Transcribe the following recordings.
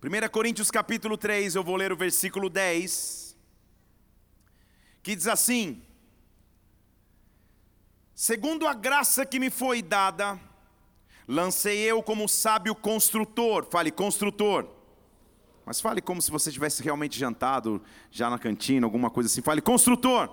1 Coríntios capítulo 3, eu vou ler o versículo 10, que diz assim: Segundo a graça que me foi dada, lancei eu como sábio construtor, fale construtor, mas fale como se você tivesse realmente jantado já na cantina, alguma coisa assim, fale construtor.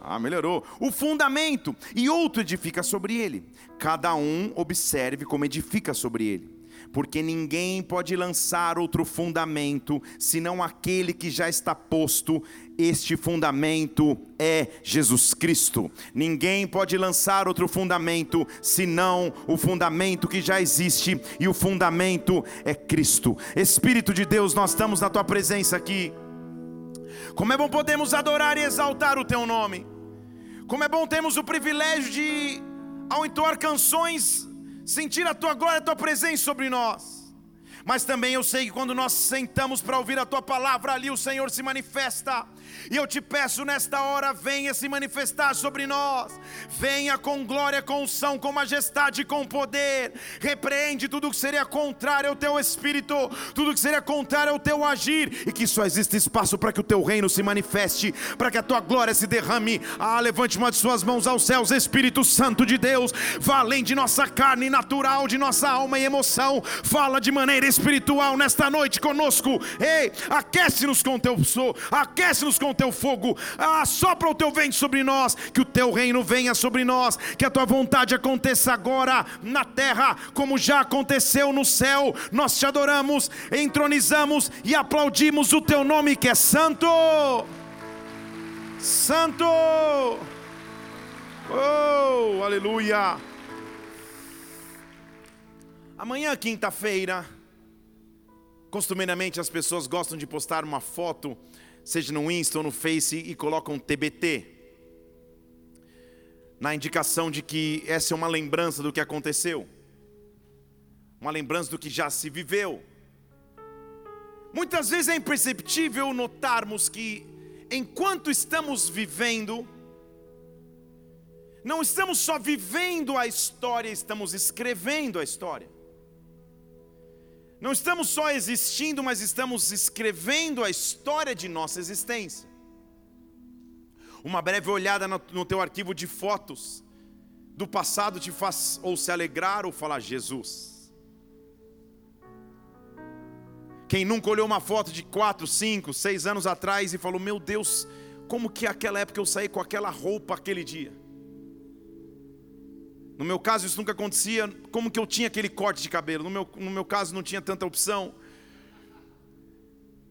Ah, melhorou. O fundamento, e outro edifica sobre ele. Cada um observe como edifica sobre ele porque ninguém pode lançar outro fundamento senão aquele que já está posto. Este fundamento é Jesus Cristo. Ninguém pode lançar outro fundamento senão o fundamento que já existe, e o fundamento é Cristo. Espírito de Deus, nós estamos na tua presença aqui. Como é bom podemos adorar e exaltar o teu nome. Como é bom termos o privilégio de, ao entoar canções, sentir a tua glória, a tua presença sobre nós. Mas também eu sei que quando nós sentamos para ouvir a tua palavra, ali o Senhor se manifesta. E eu te peço nesta hora, venha se manifestar sobre nós. Venha com glória, com unção, com majestade, com poder. Repreende tudo que seria contrário ao teu espírito, tudo que seria contrário ao teu agir, e que só exista espaço para que o teu reino se manifeste, para que a tua glória se derrame. Ah, levante uma de suas mãos aos céus, Espírito Santo de Deus, além de nossa carne natural, de nossa alma e emoção. Fala de maneira espiritual nesta noite conosco. Ei, aquece-nos com teu sou, aquece-nos com teu fogo, ah, sopra o teu vento sobre nós, que o teu reino venha sobre nós, que a tua vontade aconteça agora na terra, como já aconteceu no céu. Nós te adoramos, entronizamos e aplaudimos o teu nome que é santo. Santo! Oh, aleluia! Amanhã, quinta-feira, costumeiramente as pessoas gostam de postar uma foto seja no Insta ou no Face, e colocam TBT. Na indicação de que essa é uma lembrança do que aconteceu, uma lembrança do que já se viveu. Muitas vezes é imperceptível notarmos que, enquanto estamos vivendo, não estamos só vivendo a história, estamos escrevendo a história. Não estamos só existindo, mas estamos escrevendo a história de nossa existência. Uma breve olhada no teu arquivo de fotos do passado te faz ou se alegrar ou falar Jesus. Quem nunca olhou uma foto de 4, 5, 6 anos atrás e falou: Meu Deus, como que aquela época eu saí com aquela roupa aquele dia? No meu caso, isso nunca acontecia. Como que eu tinha aquele corte de cabelo? No meu, no meu caso, não tinha tanta opção.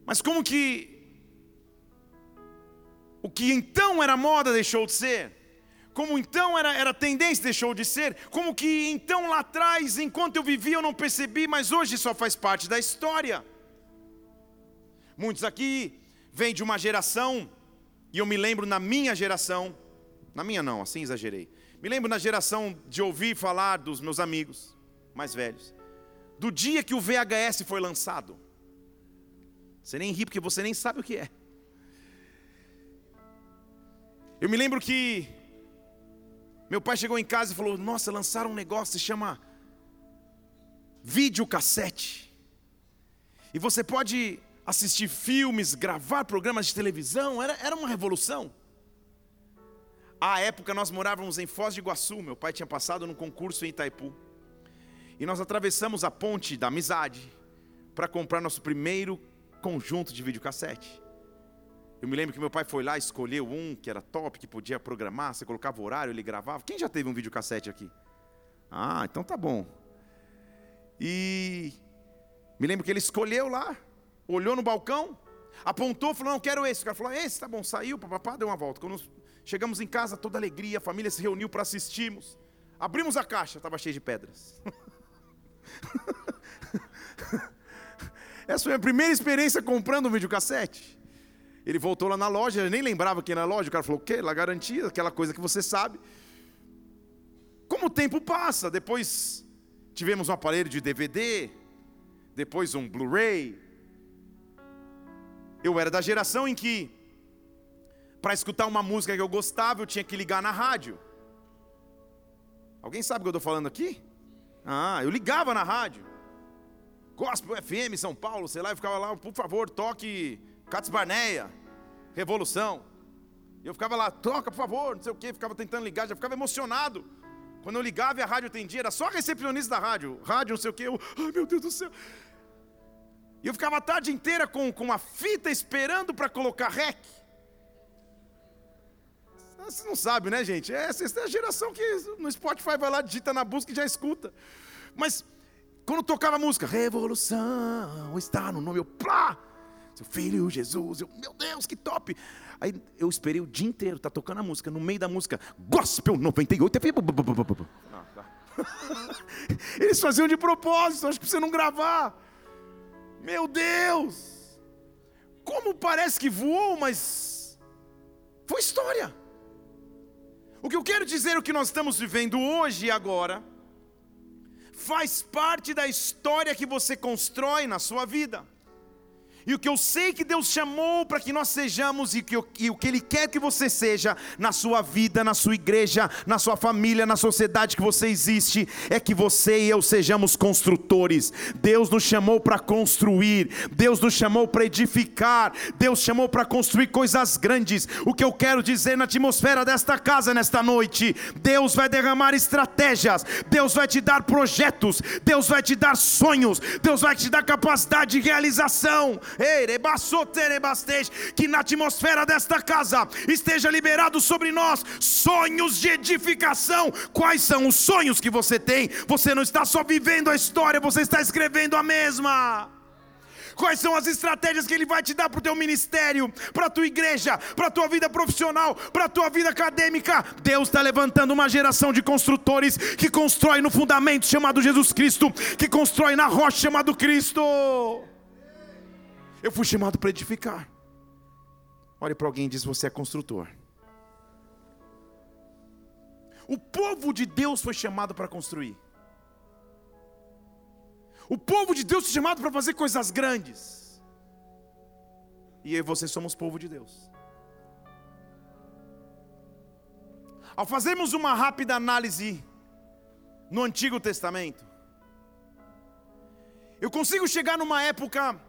Mas como que o que então era moda deixou de ser? Como então era, era tendência deixou de ser? Como que então lá atrás, enquanto eu vivia, eu não percebi, mas hoje só faz parte da história. Muitos aqui vêm de uma geração, e eu me lembro na minha geração, na minha não, assim exagerei me lembro na geração de ouvir falar dos meus amigos mais velhos, do dia que o VHS foi lançado. Você nem ri porque você nem sabe o que é. Eu me lembro que meu pai chegou em casa e falou: Nossa, lançaram um negócio que se chama videocassete. E você pode assistir filmes, gravar programas de televisão, era, era uma revolução. À época nós morávamos em Foz de Iguaçu, meu pai tinha passado num concurso em Itaipu. E nós atravessamos a ponte da amizade para comprar nosso primeiro conjunto de videocassete. Eu me lembro que meu pai foi lá, escolheu um que era top, que podia programar, você colocava o horário, ele gravava. Quem já teve um videocassete aqui? Ah, então tá bom. E me lembro que ele escolheu lá, olhou no balcão, apontou, falou: Não, quero esse. O cara falou: Esse, tá bom. Saiu, papapá, deu uma volta. Quando Chegamos em casa, toda alegria, a família se reuniu para assistirmos. Abrimos a caixa, estava cheia de pedras. Essa foi a minha primeira experiência comprando um videocassete. Ele voltou lá na loja, ele nem lembrava que era na loja. O cara falou: o quê? La garantia, aquela coisa que você sabe. Como o tempo passa, depois tivemos um aparelho de DVD, depois um Blu-ray. Eu era da geração em que para escutar uma música que eu gostava, eu tinha que ligar na rádio. Alguém sabe o que eu estou falando aqui? Ah, eu ligava na rádio. Gospel FM São Paulo, sei lá, eu ficava lá, por favor, toque Cats Barneia, Revolução. Eu ficava lá, toca, por favor, não sei o que, ficava tentando ligar, já ficava emocionado. Quando eu ligava e a rádio atendia, era só a recepcionista da rádio, rádio, não sei o que, eu, ai meu Deus do céu. E eu ficava a tarde inteira com, com uma fita esperando para colocar rec. Você não sabe, né, gente? Essa, essa é a geração que no Spotify vai lá, digita na busca e já escuta. Mas quando tocava a música, Revolução está no nome, eu, plá! Seu filho Jesus, eu, meu Deus, que top! Aí eu esperei o dia inteiro, tá tocando a música, no meio da música, Gospel 98. Ah, tá. Eles faziam de propósito, acho que você não gravar. Meu Deus! Como parece que voou, mas foi história. O que eu quero dizer, o que nós estamos vivendo hoje e agora, faz parte da história que você constrói na sua vida. E o que eu sei que Deus chamou para que nós sejamos e, que, e o que Ele quer que você seja na sua vida, na sua igreja, na sua família, na sociedade que você existe, é que você e eu sejamos construtores. Deus nos chamou para construir, Deus nos chamou para edificar, Deus chamou para construir coisas grandes. O que eu quero dizer na atmosfera desta casa nesta noite, Deus vai derramar estratégias, Deus vai te dar projetos, Deus vai te dar sonhos, Deus vai te dar capacidade de realização que na atmosfera desta casa esteja liberado sobre nós sonhos de edificação. Quais são os sonhos que você tem? Você não está só vivendo a história, você está escrevendo a mesma. Quais são as estratégias que Ele vai te dar para o teu ministério, para a tua igreja, para a tua vida profissional, para a tua vida acadêmica? Deus está levantando uma geração de construtores que constrói no fundamento chamado Jesus Cristo, que constrói na rocha chamado Cristo. Eu fui chamado para edificar. Olhe para alguém e diz: Você é construtor. O povo de Deus foi chamado para construir. O povo de Deus foi chamado para fazer coisas grandes. E eu e você somos povo de Deus. Ao fazermos uma rápida análise no Antigo Testamento, eu consigo chegar numa época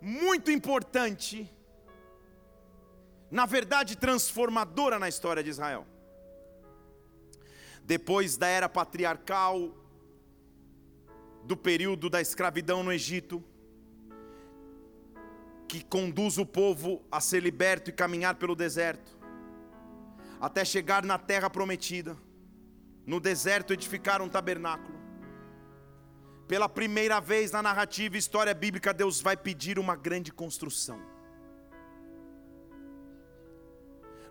muito importante, na verdade transformadora na história de Israel. Depois da era patriarcal, do período da escravidão no Egito, que conduz o povo a ser liberto e caminhar pelo deserto, até chegar na terra prometida. No deserto edificar um tabernáculo. Pela primeira vez na narrativa e história bíblica, Deus vai pedir uma grande construção.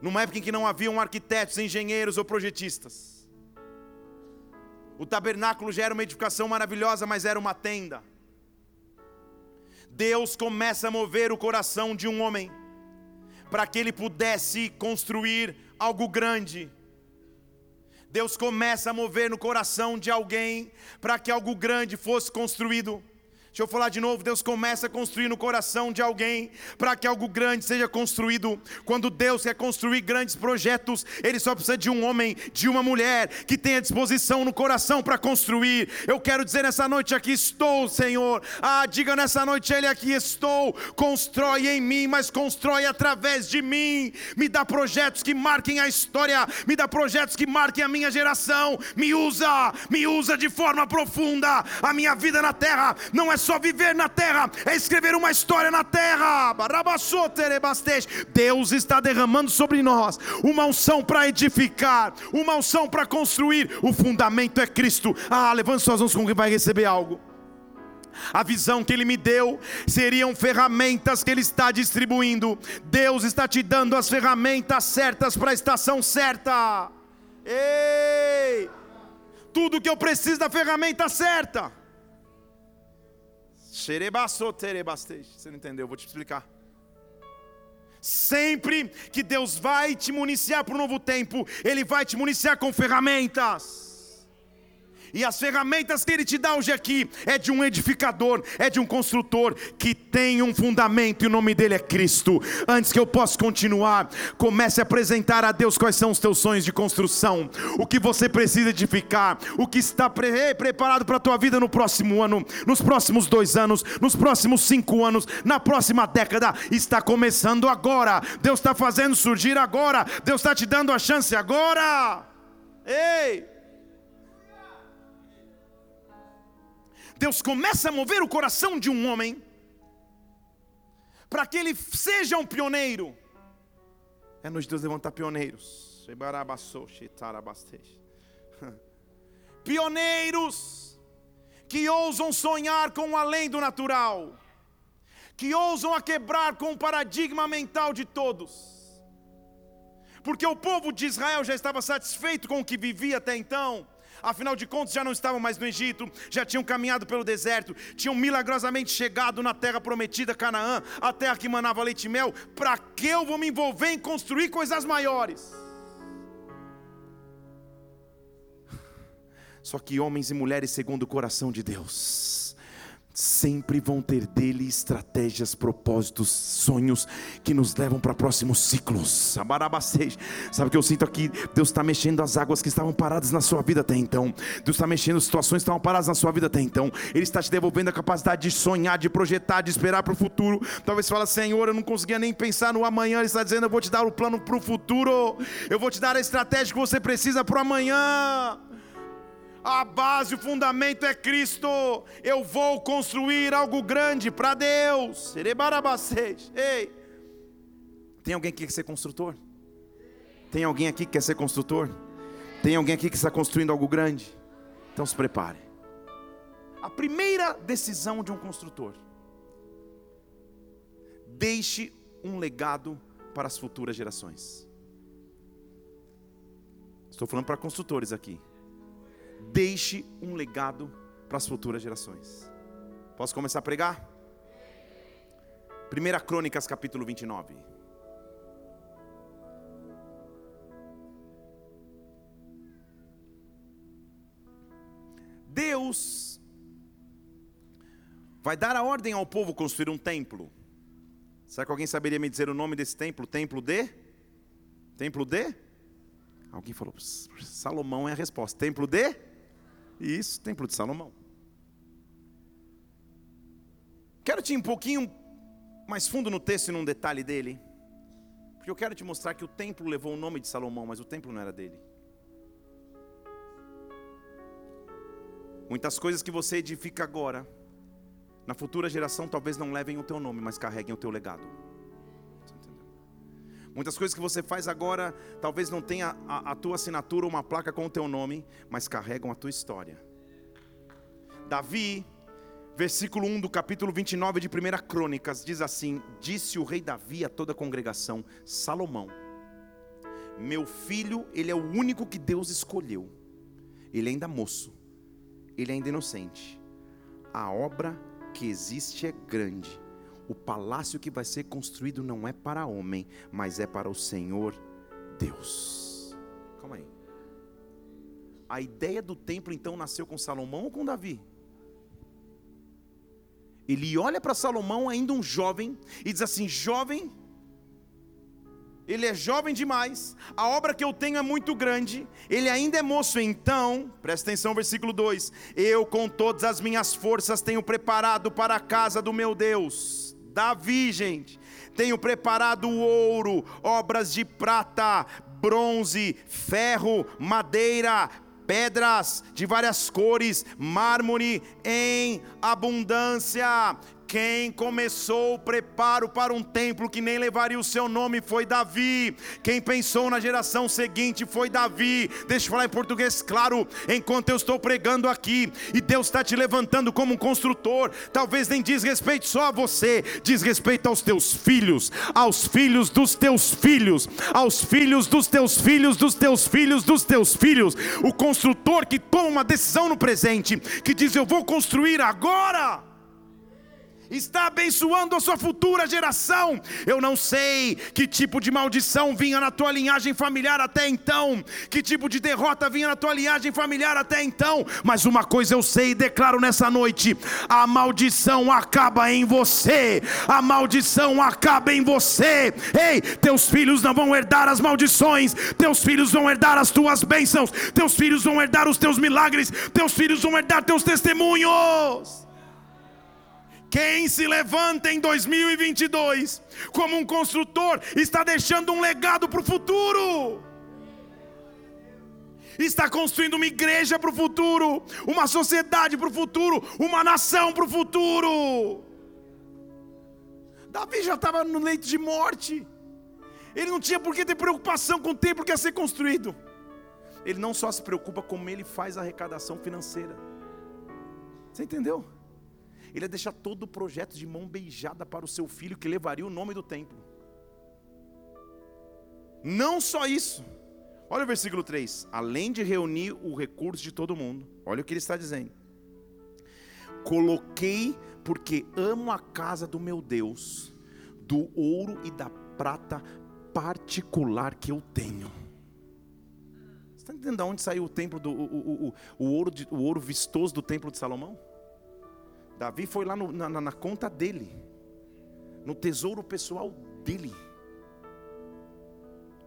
Numa época em que não haviam arquitetos, engenheiros ou projetistas. O tabernáculo já era uma edificação maravilhosa, mas era uma tenda. Deus começa a mover o coração de um homem para que ele pudesse construir algo grande Deus começa a mover no coração de alguém para que algo grande fosse construído. Deixa eu falar de novo, Deus começa a construir no coração de alguém para que algo grande seja construído. Quando Deus quer construir grandes projetos, Ele só precisa de um homem, de uma mulher que tenha disposição no coração para construir. Eu quero dizer nessa noite aqui estou, Senhor. Ah, diga nessa noite Ele aqui estou. Constrói em mim, mas constrói através de mim. Me dá projetos que marquem a história, me dá projetos que marquem a minha geração. Me usa, me usa de forma profunda. A minha vida na terra não é só viver na terra, é escrever uma história na terra. Deus está derramando sobre nós uma unção para edificar, uma unção para construir. O fundamento é Cristo. Ah, levante suas mãos com quem vai receber algo. A visão que Ele me deu seriam ferramentas que Ele está distribuindo. Deus está te dando as ferramentas certas para a estação certa. Ei! Tudo que eu preciso da ferramenta certa. Você não entendeu? Vou te explicar. Sempre que Deus vai te municiar para um novo tempo, Ele vai te municiar com ferramentas. E as ferramentas que ele te dá hoje aqui é de um edificador, é de um construtor que tem um fundamento e o nome dele é Cristo. Antes que eu possa continuar, comece a apresentar a Deus quais são os teus sonhos de construção, o que você precisa edificar, o que está pre preparado para a tua vida no próximo ano, nos próximos dois anos, nos próximos cinco anos, na próxima década. Está começando agora. Deus está fazendo surgir agora. Deus está te dando a chance agora. Ei! Deus começa a mover o coração de um homem para que ele seja um pioneiro. É nos Deus levantar pioneiros. Pioneiros que ousam sonhar com o além do natural, que ousam a quebrar com o paradigma mental de todos. Porque o povo de Israel já estava satisfeito com o que vivia até então Afinal de contas, já não estavam mais no Egito, já tinham caminhado pelo deserto, tinham milagrosamente chegado na terra prometida, Canaã, a terra que manava leite e mel. Para que eu vou me envolver em construir coisas maiores? Só que homens e mulheres segundo o coração de Deus sempre vão ter dele estratégias, propósitos, sonhos que nos levam para próximos ciclos. Sabe o que eu sinto aqui? Deus está mexendo as águas que estavam paradas na sua vida até então. Deus está mexendo situações que estavam paradas na sua vida até então. Ele está te devolvendo a capacidade de sonhar, de projetar, de esperar para o futuro. Talvez você fale, Senhor, eu não conseguia nem pensar no amanhã. Ele está dizendo, eu vou te dar o plano para o futuro. Eu vou te dar a estratégia que você precisa para o amanhã a base, o fundamento é Cristo. Eu vou construir algo grande para Deus. Ei, tem alguém que quer ser construtor? Tem alguém aqui que quer ser construtor? Tem alguém aqui que está construindo algo grande? Então se prepare. A primeira decisão de um construtor: deixe um legado para as futuras gerações. Estou falando para construtores aqui deixe um legado para as futuras gerações. Posso começar a pregar? 1 Crônicas capítulo 29. Deus vai dar a ordem ao povo construir um templo. Será que alguém saberia me dizer o nome desse templo? Templo de? Templo de? Alguém falou, Salomão é a resposta. Templo de? Isso, Templo de Salomão. Quero te ir um pouquinho mais fundo no texto e num detalhe dele. Porque eu quero te mostrar que o templo levou o nome de Salomão, mas o templo não era dele. Muitas coisas que você edifica agora, na futura geração talvez não levem o teu nome, mas carreguem o teu legado. Muitas coisas que você faz agora, talvez não tenha a, a tua assinatura ou uma placa com o teu nome, mas carregam a tua história. Davi, versículo 1 do capítulo 29 de 1 Crônicas, diz assim: Disse o rei Davi a toda a congregação: Salomão, meu filho, ele é o único que Deus escolheu. Ele é ainda moço, ele é ainda inocente. A obra que existe é grande o palácio que vai ser construído não é para homem, mas é para o Senhor Deus. Calma aí. A ideia do templo então nasceu com Salomão ou com Davi? Ele olha para Salomão, ainda um jovem, e diz assim: Jovem, ele é jovem demais, a obra que eu tenho é muito grande, ele ainda é moço, então, presta atenção, versículo 2: Eu com todas as minhas forças tenho preparado para a casa do meu Deus Davi, gente. Tenho preparado ouro, obras de prata, bronze, ferro, madeira, pedras de várias cores, mármore em abundância. Quem começou o preparo para um templo que nem levaria o seu nome foi Davi. Quem pensou na geração seguinte foi Davi. Deixa eu falar em português claro, enquanto eu estou pregando aqui, e Deus está te levantando como um construtor, talvez nem diz respeito só a você, diz respeito aos teus filhos, aos filhos dos teus filhos, aos filhos dos teus filhos, dos teus filhos, dos teus filhos. O construtor que toma uma decisão no presente, que diz: Eu vou construir agora está abençoando a sua futura geração. Eu não sei que tipo de maldição vinha na tua linhagem familiar até então, que tipo de derrota vinha na tua linhagem familiar até então, mas uma coisa eu sei e declaro nessa noite: a maldição acaba em você, a maldição acaba em você. Ei, teus filhos não vão herdar as maldições, teus filhos vão herdar as tuas bênçãos, teus filhos vão herdar os teus milagres, teus filhos vão herdar teus testemunhos. Quem se levanta em 2022 como um construtor está deixando um legado para o futuro. Está construindo uma igreja para o futuro, uma sociedade para o futuro, uma nação para o futuro. Davi já estava no leito de morte. Ele não tinha por que ter preocupação com o templo que ia ser construído. Ele não só se preocupa como ele faz a arrecadação financeira. Você entendeu? Ele ia deixar todo o projeto de mão beijada para o seu filho que levaria o nome do templo. Não só isso. Olha o versículo 3. Além de reunir o recurso de todo mundo, olha o que ele está dizendo. Coloquei, porque amo a casa do meu Deus, do ouro e da prata particular que eu tenho. Você está entendendo de onde saiu o templo do o, o, o, o ouro, de, o ouro vistoso do templo de Salomão? Davi foi lá no, na, na conta dele, no tesouro pessoal dele.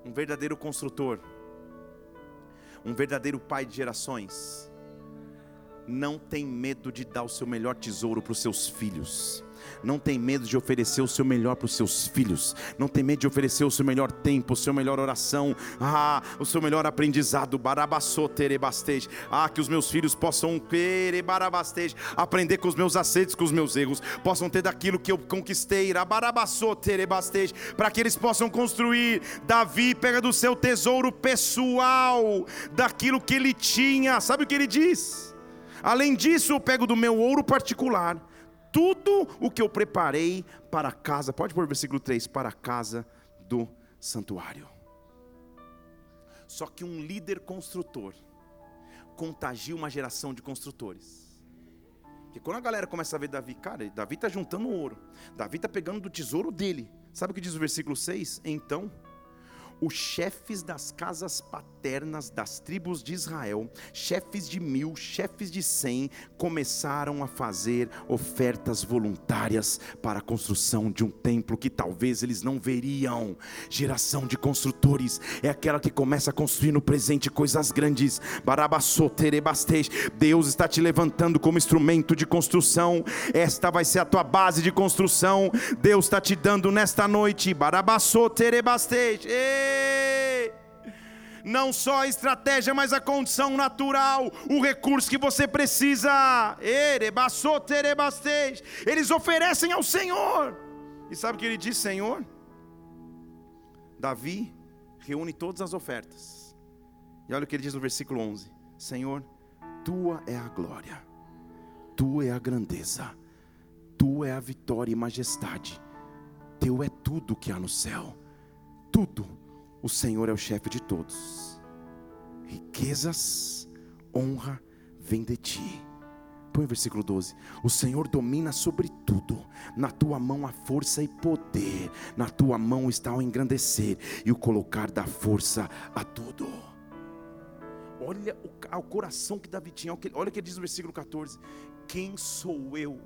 Um verdadeiro construtor, um verdadeiro pai de gerações, não tem medo de dar o seu melhor tesouro para os seus filhos não tem medo de oferecer o seu melhor para os seus filhos, não tem medo de oferecer o seu melhor tempo, o seu melhor oração, ah, o seu melhor aprendizado, barabassotterebastej, ah, que os meus filhos possam barabasteja, aprender com os meus acertos, com os meus erros, possam ter daquilo que eu conquistei, barabassotterebastej, para que eles possam construir. Davi pega do seu tesouro pessoal, daquilo que ele tinha, sabe o que ele diz? Além disso, eu pego do meu ouro particular tudo o que eu preparei para a casa, pode pôr o versículo 3, para a casa do santuário. Só que um líder construtor contagia uma geração de construtores. Porque quando a galera começa a ver Davi, cara, Davi está juntando ouro, Davi está pegando do tesouro dele. Sabe o que diz o versículo 6? Então os chefes das casas paternas das tribos de Israel, chefes de mil, chefes de cem, começaram a fazer ofertas voluntárias para a construção de um templo que talvez eles não veriam. Geração de construtores é aquela que começa a construir no presente coisas grandes. Deus está te levantando como instrumento de construção. Esta vai ser a tua base de construção. Deus está te dando nesta noite. Barabassoterebastej. Ei! Não só a estratégia, mas a condição natural, o recurso que você precisa. Eles oferecem ao Senhor. E sabe o que ele diz, Senhor? Davi reúne todas as ofertas. E olha o que ele diz no versículo 11: Senhor, tua é a glória, tua é a grandeza, tua é a vitória e majestade, teu é tudo que há no céu, tudo o Senhor é o chefe de todos. Riquezas, honra vem de ti. Põe o versículo 12. O Senhor domina sobre tudo. Na tua mão há força e poder. Na tua mão está o engrandecer e o colocar da força a tudo. Olha o, o coração que Davi tinha. Olha o que diz no versículo 14: Quem sou eu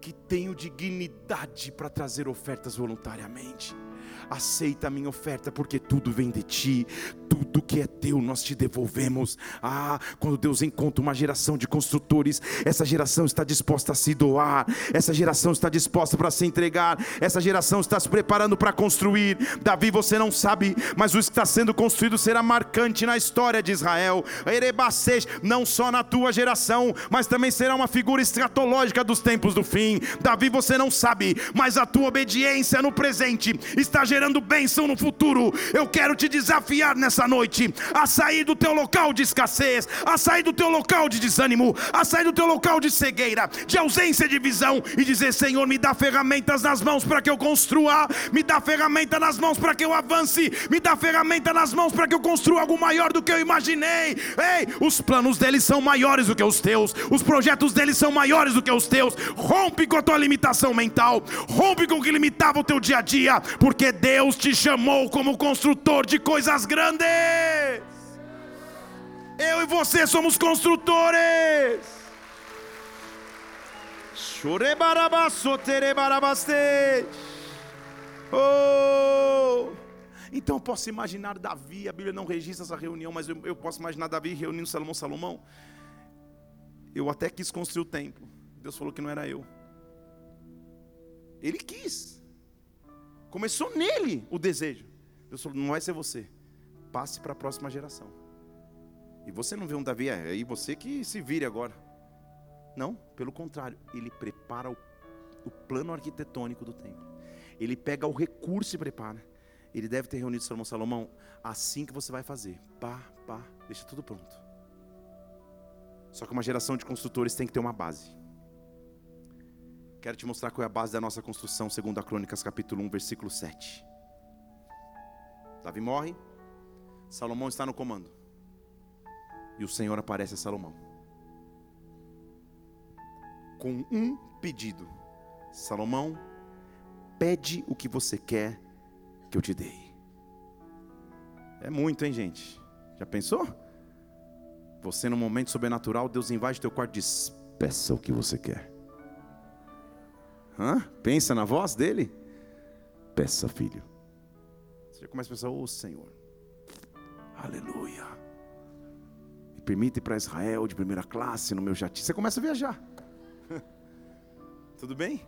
que tenho dignidade para trazer ofertas voluntariamente? Aceita a minha oferta, porque tudo vem de ti, tudo que é teu nós te devolvemos. Ah, quando Deus encontra uma geração de construtores, essa geração está disposta a se doar, essa geração está disposta para se entregar, essa geração está se preparando para construir. Davi, você não sabe, mas o que está sendo construído será marcante na história de Israel. Erebacês, não só na tua geração, mas também será uma figura escatológica dos tempos do fim. Davi, você não sabe, mas a tua obediência no presente está gerando bênção no futuro. Eu quero te desafiar nessa noite noite a sair do teu local de escassez, a sair do teu local de desânimo, a sair do teu local de cegueira, de ausência de visão e dizer: Senhor, me dá ferramentas nas mãos para que eu construa, me dá ferramenta nas mãos para que eu avance, me dá ferramenta nas mãos para que eu construa algo maior do que eu imaginei. Ei, os planos deles são maiores do que os teus, os projetos deles são maiores do que os teus. Rompe com a tua limitação mental, rompe com o que limitava o teu dia a dia, porque Deus te chamou como construtor de coisas grandes. Eu e você somos construtores. Oh! Então eu posso imaginar Davi, a Bíblia não registra essa reunião, mas eu, eu posso imaginar Davi reunindo Salomão, Salomão. Eu até quis construir o templo. Deus falou que não era eu. Ele quis. Começou nele o desejo. Deus falou: não vai ser você. Passe para a próxima geração. E você não vê um Davi, é aí você que se vire agora. Não, pelo contrário, ele prepara o, o plano arquitetônico do templo. Ele pega o recurso e prepara. Ele deve ter reunido Salomão, Salomão, assim que você vai fazer. Pá, pá, deixa tudo pronto. Só que uma geração de construtores tem que ter uma base. Quero te mostrar qual é a base da nossa construção, segundo a Crônicas, capítulo 1, versículo 7. Davi morre, Salomão está no comando. E o Senhor aparece a Salomão. Com um pedido. Salomão, pede o que você quer que eu te dei. É muito, hein, gente? Já pensou? Você, num momento sobrenatural, Deus invade teu quarto e diz: Peça o que você quer. Hã? Pensa na voz dele? Peça, filho. Você começa a pensar: Ô oh, Senhor, aleluia. Me permite ir para Israel de primeira classe no meu jatinho. Você começa a viajar. Tudo bem?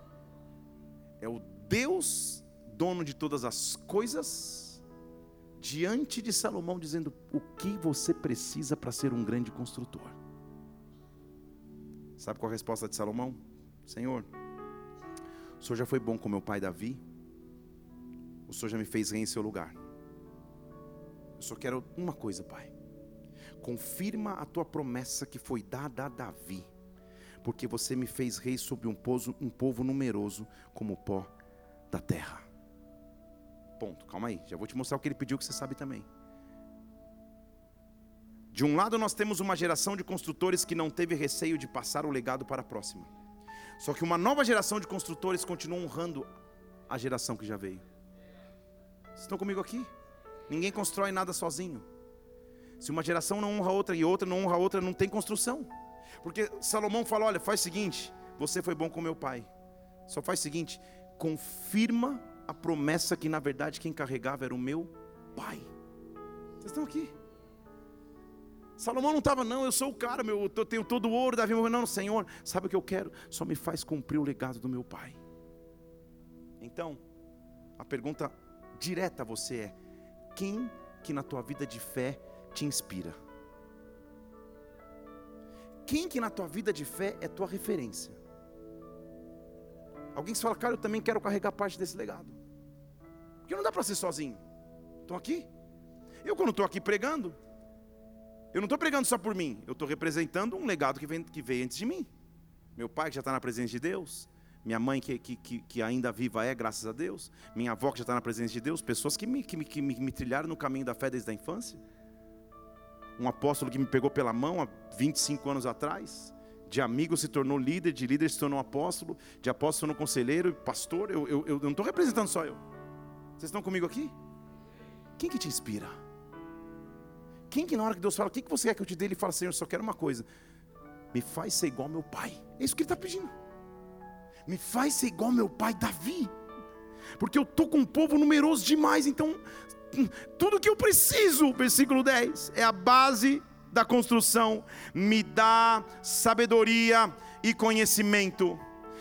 É o Deus dono de todas as coisas, diante de Salomão, dizendo o que você precisa para ser um grande construtor. Sabe qual a resposta de Salomão? Senhor, o Senhor já foi bom com meu pai Davi, o Senhor já me fez rei em seu lugar. Eu só quero uma coisa, Pai. Confirma a tua promessa que foi dada a Davi, porque você me fez rei sobre um, povo, um povo numeroso como o pó da terra. Ponto. Calma aí, já vou te mostrar o que ele pediu que você sabe também. De um lado, nós temos uma geração de construtores que não teve receio de passar o legado para a próxima. Só que uma nova geração de construtores continua honrando a geração que já veio. Vocês estão comigo aqui? Ninguém constrói nada sozinho. Se uma geração não honra outra e outra não honra outra, não tem construção. Porque Salomão fala: olha, faz o seguinte, você foi bom com meu pai. Só faz o seguinte, confirma a promessa que na verdade quem carregava era o meu pai. Vocês estão aqui? Salomão não estava, não, eu sou o cara, meu, eu tenho todo o ouro, Davi morreu, não, Senhor, sabe o que eu quero? Só me faz cumprir o legado do meu pai. Então, a pergunta direta a você é: quem que na tua vida de fé te inspira? Quem que na tua vida de fé é tua referência? Alguém que fala, cara, eu também quero carregar parte desse legado. Porque não dá para ser sozinho. Estou aqui. Eu, quando estou aqui pregando, eu não estou pregando só por mim, eu estou representando um legado que, vem, que veio antes de mim. Meu pai que já está na presença de Deus, minha mãe que, que, que, ainda viva é, graças a Deus, minha avó que já está na presença de Deus, pessoas que me, que, me, que me trilharam no caminho da fé desde a infância. Um apóstolo que me pegou pela mão há 25 anos atrás, de amigo se tornou líder, de líder se tornou apóstolo, de apóstolo se tornou conselheiro, pastor. Eu, eu, eu não estou representando só eu. Vocês estão comigo aqui? Quem que te inspira? Quem que na hora que Deus fala, o que, que você quer que eu te dê? Ele fala, Senhor, só quero uma coisa. Me faz ser igual ao meu pai. É isso que ele está pedindo. Me faz ser igual ao meu pai Davi. Porque eu estou com um povo numeroso demais. Então, hum, tudo que eu preciso, versículo 10, é a base da construção. Me dá sabedoria e conhecimento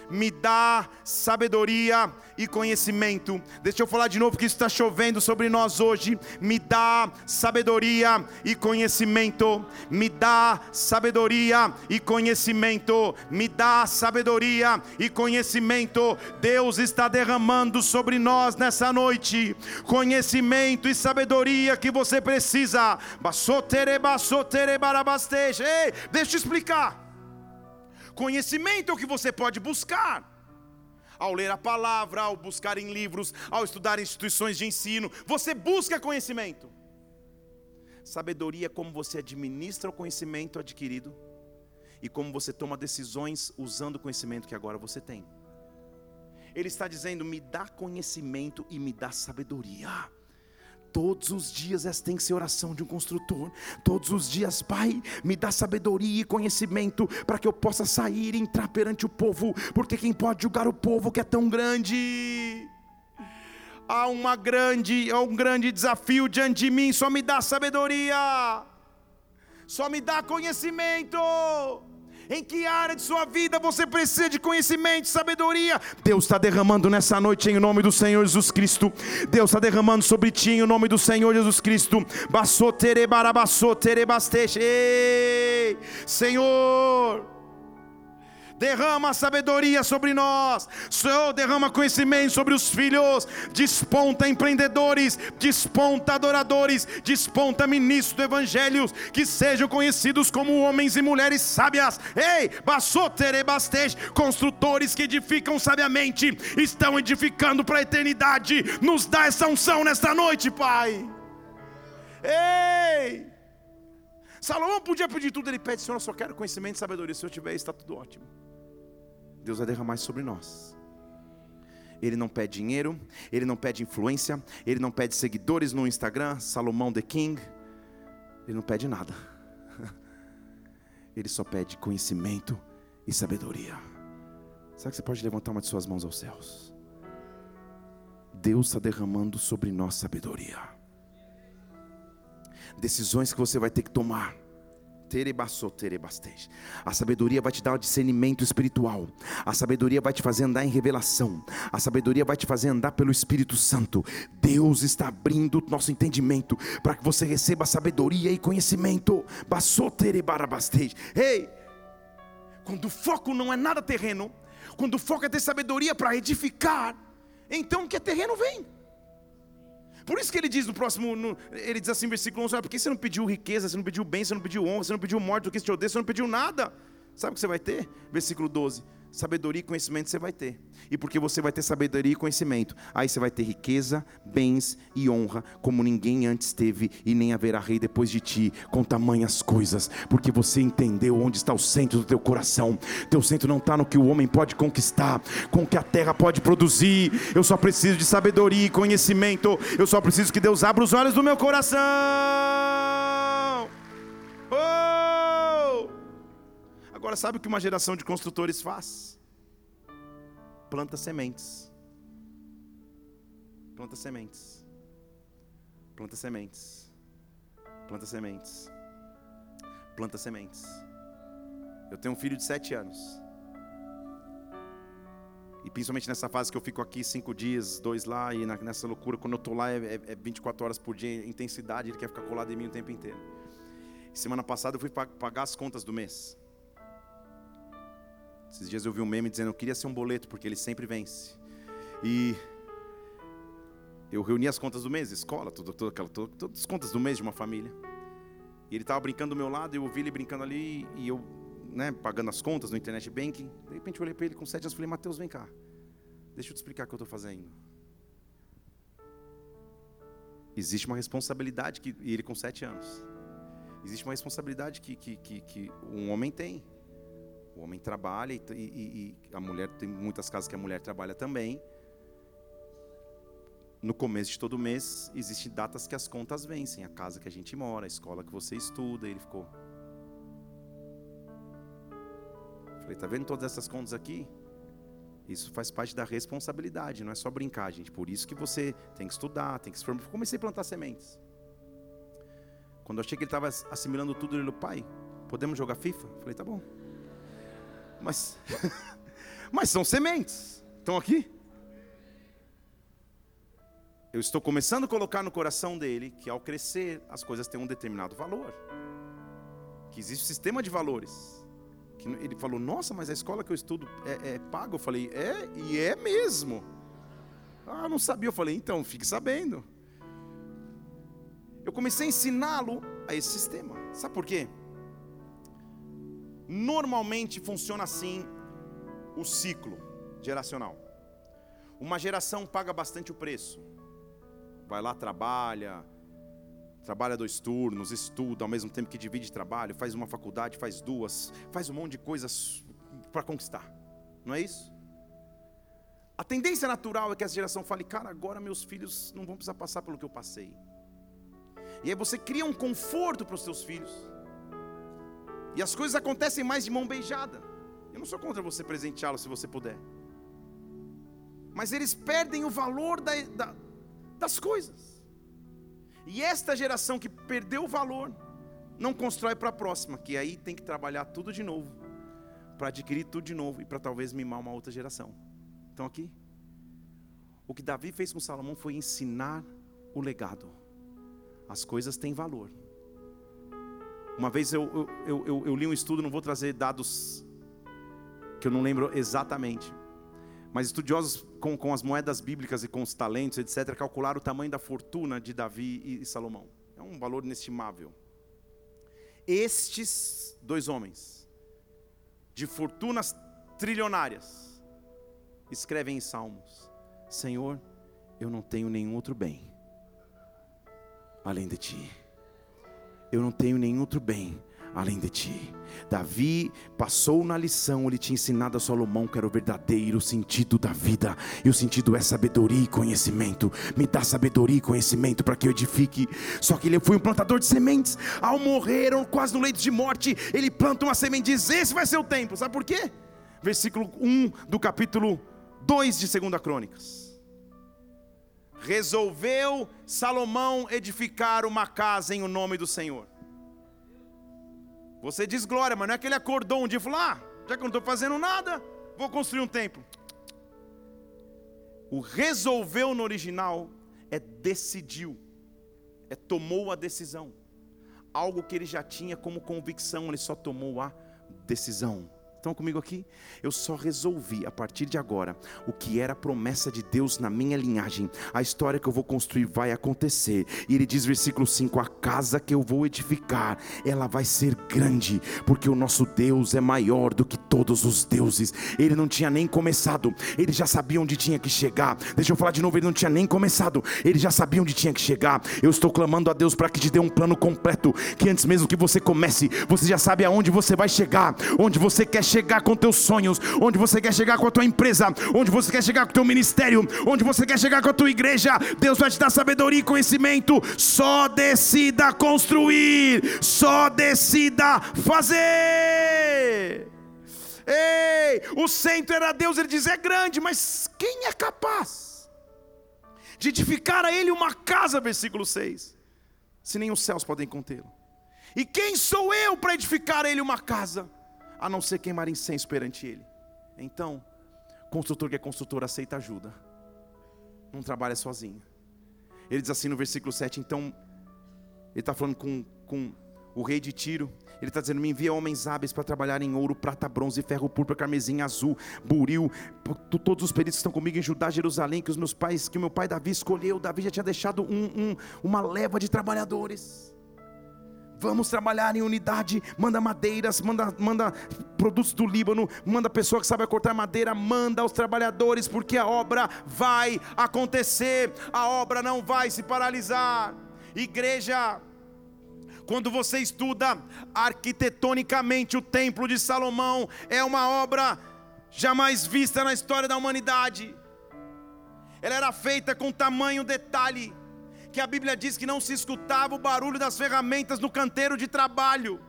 me dá sabedoria e conhecimento. Deixa eu falar de novo que está chovendo sobre nós hoje. Me dá sabedoria e conhecimento. Me dá sabedoria e conhecimento. Me dá sabedoria e conhecimento. Deus está derramando sobre nós nessa noite conhecimento e sabedoria que você precisa. Ei, deixa eu explicar. Conhecimento é o que você pode buscar. Ao ler a palavra, ao buscar em livros, ao estudar instituições de ensino, você busca conhecimento. Sabedoria é como você administra o conhecimento adquirido e como você toma decisões usando o conhecimento que agora você tem. Ele está dizendo: me dá conhecimento e me dá sabedoria. Todos os dias essa tem que ser oração de um construtor. Todos os dias, Pai, me dá sabedoria e conhecimento para que eu possa sair e entrar perante o povo, porque quem pode julgar o povo que é tão grande? Há uma grande, há um grande desafio diante de mim, só me dá sabedoria. Só me dá conhecimento. Em que área de sua vida você precisa de conhecimento, sabedoria? Deus está derramando nessa noite em nome do Senhor Jesus Cristo. Deus está derramando sobre ti em nome do Senhor Jesus Cristo. Senhor derrama sabedoria sobre nós, Senhor, derrama conhecimento sobre os filhos, desponta empreendedores, desponta adoradores, desponta ministros do Evangelho, que sejam conhecidos como homens e mulheres sábias, ei, bassoterebastej, construtores que edificam sabiamente, estão edificando para a eternidade, nos dá essa unção nesta noite, Pai, ei, Salomão podia pedir tudo, ele pede, Senhor, eu só quero conhecimento e sabedoria. Se eu tiver, está tudo ótimo. Deus vai derramar sobre nós. Ele não pede dinheiro, ele não pede influência, ele não pede seguidores no Instagram, Salomão the King. Ele não pede nada. Ele só pede conhecimento e sabedoria. Será que você pode levantar uma de suas mãos aos céus? Deus está derramando sobre nós sabedoria. Decisões que você vai ter que tomar a sabedoria vai te dar o discernimento espiritual. A sabedoria vai te fazer andar em revelação. A sabedoria vai te fazer andar pelo Espírito Santo. Deus está abrindo o nosso entendimento para que você receba sabedoria e conhecimento. Ei! Quando o foco não é nada terreno, quando o foco é ter sabedoria para edificar, então o que é terreno vem. Por isso que ele diz no próximo, no, ele diz assim, versículo 11: Por que você não pediu riqueza, você não pediu bem, você não pediu honra, você não pediu morte do que te odeia, você não pediu nada? Sabe o que você vai ter? Versículo 12: Sabedoria e conhecimento você vai ter. E porque você vai ter sabedoria e conhecimento, aí você vai ter riqueza, bens e honra, como ninguém antes teve, e nem haverá rei depois de ti, com tamanhas coisas, porque você entendeu onde está o centro do teu coração. Teu centro não está no que o homem pode conquistar, com o que a terra pode produzir. Eu só preciso de sabedoria e conhecimento. Eu só preciso que Deus abra os olhos do meu coração. Agora, sabe o que uma geração de construtores faz? Planta sementes. Planta sementes. Planta sementes. Planta sementes. Planta sementes. Eu tenho um filho de sete anos. E principalmente nessa fase que eu fico aqui cinco dias, dois lá, e nessa loucura, quando eu estou lá é, é 24 horas por dia, intensidade, ele quer ficar colado em mim o tempo inteiro. Semana passada eu fui pagar as contas do mês. Esses dias eu vi um meme dizendo: Eu queria ser um boleto, porque ele sempre vence. E eu reuni as contas do mês, escola, tudo, tudo, aquela, tudo, todas as contas do mês de uma família. E ele estava brincando do meu lado, eu ouvi ele brincando ali, e eu, né, pagando as contas no internet banking. De repente eu olhei para ele com sete anos e falei: Mateus, vem cá, deixa eu te explicar o que eu estou fazendo. Existe uma responsabilidade que, e ele com sete anos. Existe uma responsabilidade que, que, que, que um homem tem. O homem trabalha e, e, e, a mulher tem muitas casas que a mulher trabalha também. No começo de todo mês existem datas que as contas vencem, a casa que a gente mora, a escola que você estuda. ele ficou. Falei, tá vendo todas essas contas aqui? Isso faz parte da responsabilidade, não é só brincar, gente. Por isso que você tem que estudar, tem que se formar. Comecei a plantar sementes. Quando eu achei que ele estava assimilando tudo, ele falou, pai, podemos jogar FIFA? Falei, tá bom. Mas, Mas são sementes. Estão aqui? Eu estou começando a colocar no coração dele que ao crescer as coisas têm um determinado valor. Que existe um sistema de valores. Que ele falou: Nossa, mas a escola que eu estudo é, é paga? Eu falei: É, e é mesmo. Ah, não sabia. Eu falei: Então, fique sabendo. Eu comecei a ensiná-lo a esse sistema. Sabe por quê? Normalmente funciona assim o ciclo geracional. Uma geração paga bastante o preço. Vai lá, trabalha, trabalha dois turnos, estuda ao mesmo tempo que divide trabalho, faz uma faculdade, faz duas, faz um monte de coisas para conquistar. Não é isso? A tendência natural é que essa geração fale, cara, agora meus filhos não vão precisar passar pelo que eu passei. E aí você cria um conforto para os seus filhos. E as coisas acontecem mais de mão beijada. Eu não sou contra você presenteá-los se você puder. Mas eles perdem o valor da, da, das coisas. E esta geração que perdeu o valor, não constrói para a próxima, que aí tem que trabalhar tudo de novo, para adquirir tudo de novo e para talvez mimar uma outra geração. Estão aqui? O que Davi fez com Salomão foi ensinar o legado. As coisas têm valor. Uma vez eu, eu, eu, eu, li um estudo, não vou trazer dados que eu não lembro exatamente, mas estudiosos com, com as moedas bíblicas e com os talentos, etc., calcularam o tamanho da fortuna de Davi e, e Salomão. É um valor inestimável. Estes dois homens, de fortunas trilionárias, escrevem em Salmos: Senhor, eu não tenho nenhum outro bem além de ti eu não tenho nenhum outro bem além de ti. Davi passou na lição, ele tinha ensinado a Salomão que era o verdadeiro sentido da vida, e o sentido é sabedoria e conhecimento. Me dá sabedoria e conhecimento para que eu edifique. Só que ele foi um plantador de sementes, ao morrer, quase no leito de morte, ele planta uma semente e diz: Esse vai ser o tempo, sabe por quê? Versículo 1 do capítulo 2 de 2 Crônicas resolveu Salomão edificar uma casa em o nome do Senhor. Você diz glória, mas não é que ele acordou um dia e falou: Ah, já que eu não estou fazendo nada, vou construir um templo. O resolveu no original é decidiu, é tomou a decisão. Algo que ele já tinha como convicção, ele só tomou a decisão. Estão comigo aqui? Eu só resolvi a partir de agora o que era a promessa de Deus na minha linhagem. A história que eu vou construir vai acontecer. E ele diz, versículo 5: A casa que eu vou edificar, ela vai ser grande, porque o nosso Deus é maior do que todos os deuses. Ele não tinha nem começado, ele já sabia onde tinha que chegar. Deixa eu falar de novo: ele não tinha nem começado, ele já sabia onde tinha que chegar. Eu estou clamando a Deus para que te dê um plano completo, que antes mesmo que você comece, você já sabe aonde você vai chegar, onde você quer chegar chegar com teus sonhos, onde você quer chegar com a tua empresa, onde você quer chegar com o teu ministério, onde você quer chegar com a tua igreja. Deus vai te dar sabedoria e conhecimento. Só decida construir, só decida fazer. Ei, o centro era Deus, ele diz: é grande, mas quem é capaz de edificar a ele uma casa? Versículo 6. Se nem os céus podem contê-lo. E quem sou eu para edificar a ele uma casa? A não ser queimar incenso perante Ele. Então, construtor que é construtor aceita ajuda, não trabalha sozinho. Ele diz assim no versículo 7, então, ele está falando com, com o rei de Tiro, ele está dizendo: Me envia homens hábeis para trabalhar em ouro, prata, bronze, ferro, púrpura, carmesim, azul, buril, todos os peritos estão comigo em Judá, Jerusalém, que os meus pais, que meu pai Davi escolheu. Davi já tinha deixado um, um, uma leva de trabalhadores. Vamos trabalhar em unidade. Manda madeiras, manda, manda produtos do Líbano, manda pessoa que sabe cortar madeira, manda os trabalhadores, porque a obra vai acontecer, a obra não vai se paralisar. Igreja, quando você estuda arquitetonicamente o Templo de Salomão, é uma obra jamais vista na história da humanidade. Ela era feita com tamanho detalhe que a Bíblia diz que não se escutava o barulho das ferramentas no canteiro de trabalho.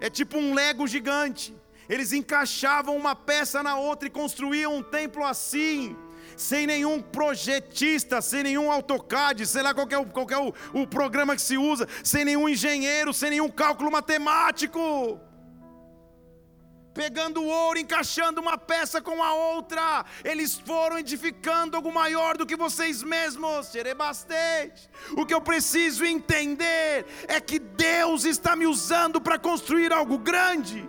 É tipo um lego gigante. Eles encaixavam uma peça na outra e construíam um templo assim, sem nenhum projetista, sem nenhum AutoCAD, sei lá qual é, o, qual é o, o programa que se usa, sem nenhum engenheiro, sem nenhum cálculo matemático. Pegando o ouro, encaixando uma peça com a outra. Eles foram edificando algo maior do que vocês mesmos. O que eu preciso entender é que Deus está me usando para construir algo grande.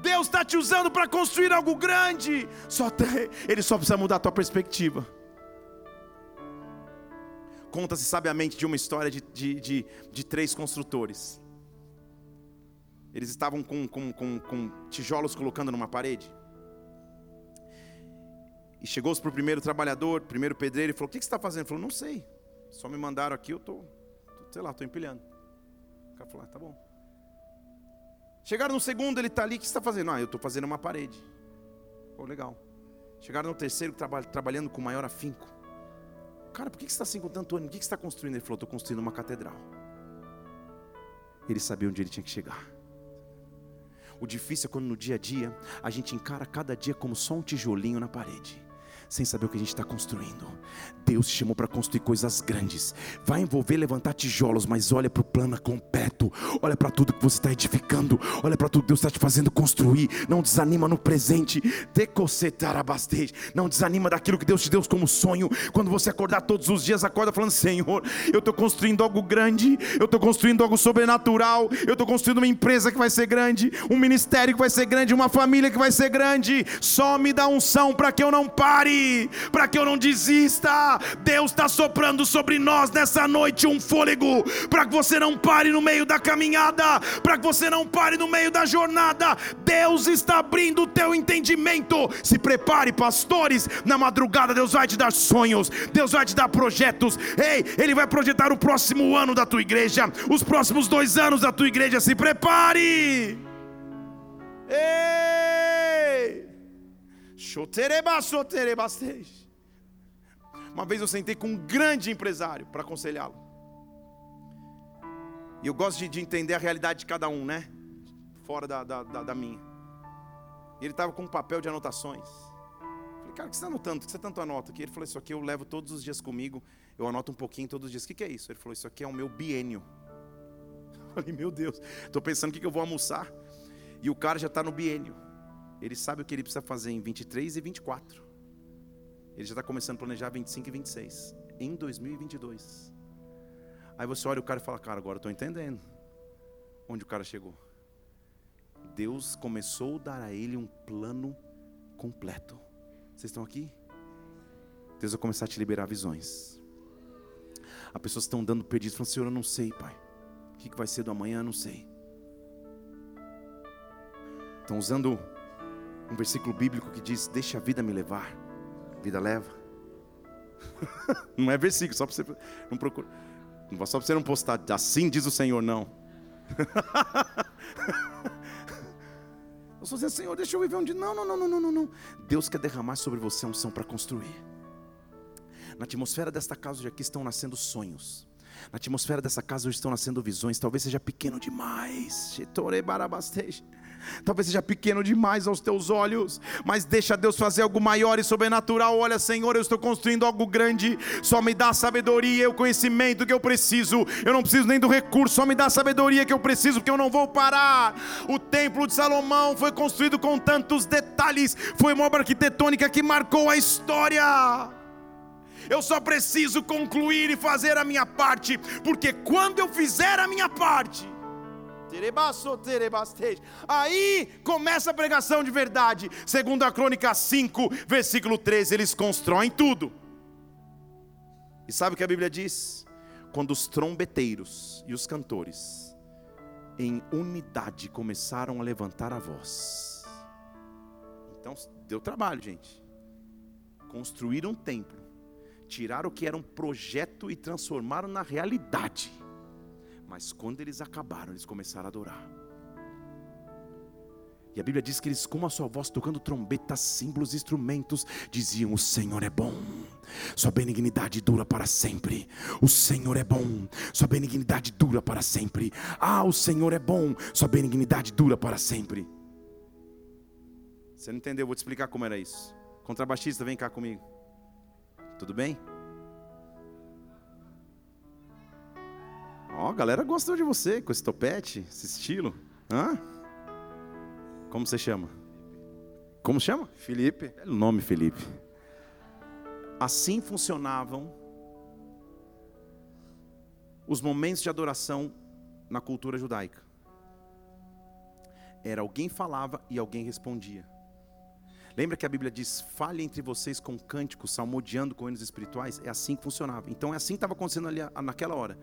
Deus está te usando para construir algo grande. Só ele só precisa mudar a tua perspectiva. Conta-se sabiamente de uma história de, de, de, de três construtores eles estavam com, com, com, com tijolos colocando numa parede. E chegou-se para o primeiro trabalhador, primeiro pedreiro, e falou: O que, você está fazendo? Ele falou: Não sei. Só me mandaram aqui, eu estou, sei lá, estou empilhando. O cara falou: ah, Tá bom. Chegaram no segundo, ele está ali, o que você está fazendo? Ah, eu estou fazendo uma parede. Oh, legal. Chegaram no terceiro, trabalhando com maior afinco. Cara, por que você está assim com tanto ânimo? O que você está construindo? Ele falou: Estou construindo uma catedral. Ele sabia onde ele tinha que chegar. O difícil é quando no dia a dia a gente encara cada dia como só um tijolinho na parede sem saber o que a gente está construindo. Deus te chamou para construir coisas grandes. Vai envolver levantar tijolos, mas olha para o plano completo. Olha para tudo que você está edificando. Olha para tudo que Deus está te fazendo construir. Não desanima no presente. Não desanima daquilo que Deus te deu como sonho. Quando você acordar todos os dias, acorda falando: Senhor, eu estou construindo algo grande. Eu estou construindo algo sobrenatural. Eu estou construindo uma empresa que vai ser grande. Um ministério que vai ser grande. Uma família que vai ser grande. Só me dá unção para que eu não pare para que eu não desista. Deus está soprando sobre nós nessa noite um fôlego, para que você não pare no meio da caminhada, para que você não pare no meio da jornada. Deus está abrindo o teu entendimento. Se prepare, pastores, na madrugada Deus vai te dar sonhos, Deus vai te dar projetos. Ei, Ele vai projetar o próximo ano da tua igreja, os próximos dois anos da tua igreja. Se prepare. Ei! Uma vez eu sentei com um grande empresário para aconselhá-lo. E eu gosto de, de, entender a realidade de cada um, né? Fora da, da, da, da minha. E ele estava com um papel de anotações. Falei, cara, o que você está anotando? O que você tanto anota aqui? Ele falou, isso aqui eu levo todos os dias comigo. Eu anoto um pouquinho todos os dias. O que, que é isso? Ele falou, isso aqui é o meu biênio. Eu falei, meu Deus, estou pensando o que, que eu vou almoçar. E o cara já está no biênio. Ele sabe o que ele precisa fazer em 23 e 24. Ele já está começando a planejar 25 e 26. Em 2022. Aí você olha o cara e fala, cara, agora estou entendendo. Onde o cara chegou. Deus começou a dar a ele um plano completo. Vocês estão aqui? Deus vai começar a te liberar visões. As pessoas estão dando pedidos, falando, Senhor, eu não sei, Pai. O que vai ser do amanhã, eu não sei. Estão usando um versículo bíblico que diz: Deixa a vida me levar. A vida leva. não é versículo, só para você não procura. Só para você não postar, assim diz o Senhor, não. eu estou dizendo, Senhor, deixa eu viver um dia. Não, não, não, não, não, não. Deus quer derramar sobre você a unção para construir. Na atmosfera desta casa hoje aqui estão nascendo sonhos. Na atmosfera dessa casa hoje estão nascendo visões. Talvez seja pequeno demais. Talvez seja pequeno demais aos teus olhos, mas deixa Deus fazer algo maior e sobrenatural. Olha, Senhor, eu estou construindo algo grande. Só me dá a sabedoria e o conhecimento que eu preciso. Eu não preciso nem do recurso, só me dá a sabedoria que eu preciso, porque eu não vou parar. O templo de Salomão foi construído com tantos detalhes, foi uma obra arquitetônica que marcou a história. Eu só preciso concluir e fazer a minha parte, porque quando eu fizer a minha parte, Aí começa a pregação de verdade. Segundo a Crônica 5, versículo 13, eles constroem tudo. E sabe o que a Bíblia diz? Quando os trombeteiros e os cantores em unidade começaram a levantar a voz. Então deu trabalho, gente. Construíram um templo, tiraram o que era um projeto e transformaram na realidade. Mas quando eles acabaram, eles começaram a adorar. E a Bíblia diz que eles, com a sua voz, tocando trombetas, símbolos, instrumentos, diziam: O Senhor é bom, Sua benignidade dura para sempre. O Senhor é bom, Sua benignidade dura para sempre. Ah, o Senhor é bom, Sua benignidade dura para sempre. Você não entendeu? Eu vou te explicar como era isso. Contrabaixista, vem cá comigo. Tudo bem? Ó, a galera gostou de você com esse topete, esse estilo. Hã? Como você chama? Como chama? Felipe. É o nome Felipe. Assim funcionavam os momentos de adoração na cultura judaica. Era alguém falava e alguém respondia. Lembra que a Bíblia diz: fale entre vocês com cânticos, salmodiando com hinos espirituais? É assim que funcionava. Então é assim que estava acontecendo ali naquela hora.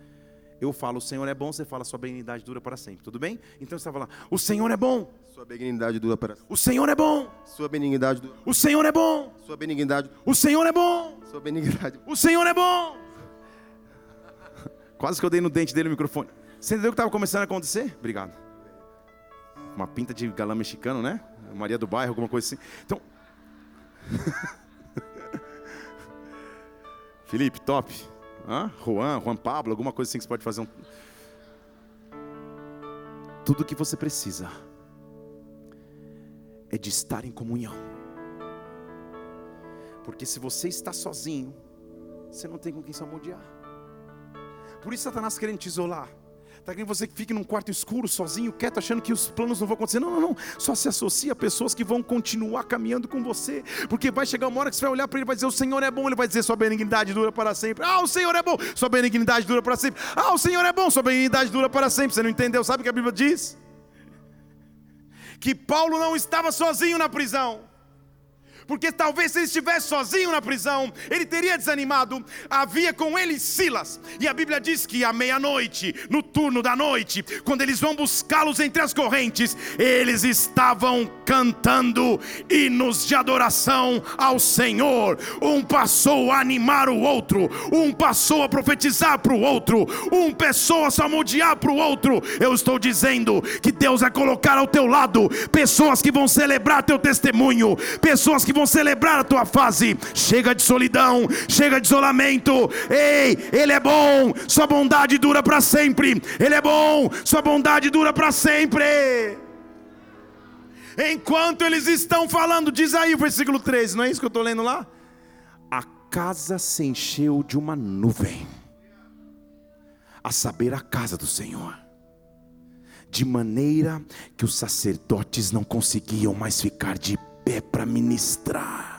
Eu falo, o Senhor é bom, você fala, sua benignidade dura para sempre. Tudo bem? Então você estava lá, o Senhor é bom. Sua benignidade dura para sempre. O Senhor é bom. Sua benignidade dura. O Senhor é bom. Sua benignidade. O Senhor é bom. Sua benignidade. O Senhor é bom. Quase que eu dei no dente dele o microfone. Você entendeu o que estava começando a acontecer? Obrigado. Uma pinta de galã mexicano, né? Maria do Bairro, alguma coisa assim. Então. Felipe, top. Hã? Juan, Juan Pablo, alguma coisa assim que você pode fazer um. Tudo o que você precisa é de estar em comunhão. Porque se você está sozinho, você não tem com quem se amodiar. Por isso Satanás querendo te isolar. Está querendo você que fique num quarto escuro, sozinho, quieto, achando que os planos não vão acontecer. Não, não, não. Só se associa a pessoas que vão continuar caminhando com você. Porque vai chegar uma hora que você vai olhar para ele e vai dizer: O Senhor é bom. Ele vai dizer: Sua benignidade dura para sempre. Ah, o Senhor é bom. Sua benignidade dura para sempre. Ah, o Senhor é bom. Sua benignidade dura para sempre. Você não entendeu? Sabe o que a Bíblia diz? Que Paulo não estava sozinho na prisão. Porque talvez se ele estivesse sozinho na prisão, ele teria desanimado. Havia com ele Silas. E a Bíblia diz que à meia-noite, no turno da noite, quando eles vão buscá-los entre as correntes, eles estavam cantando hinos de adoração ao Senhor. Um passou a animar o outro, um passou a profetizar para o outro, um passou a salmodiar para o outro. Eu estou dizendo que Deus vai colocar ao teu lado pessoas que vão celebrar teu testemunho, pessoas que vão celebrar a tua fase. Chega de solidão, chega de isolamento. Ei, Ele é bom, Sua bondade dura para sempre. Ele é bom, Sua bondade dura para sempre. Enquanto eles estão falando, diz aí o versículo 13, não é isso que eu estou lendo lá? A casa se encheu de uma nuvem, a saber, a casa do Senhor de maneira que os sacerdotes não conseguiam mais ficar de pé para ministrar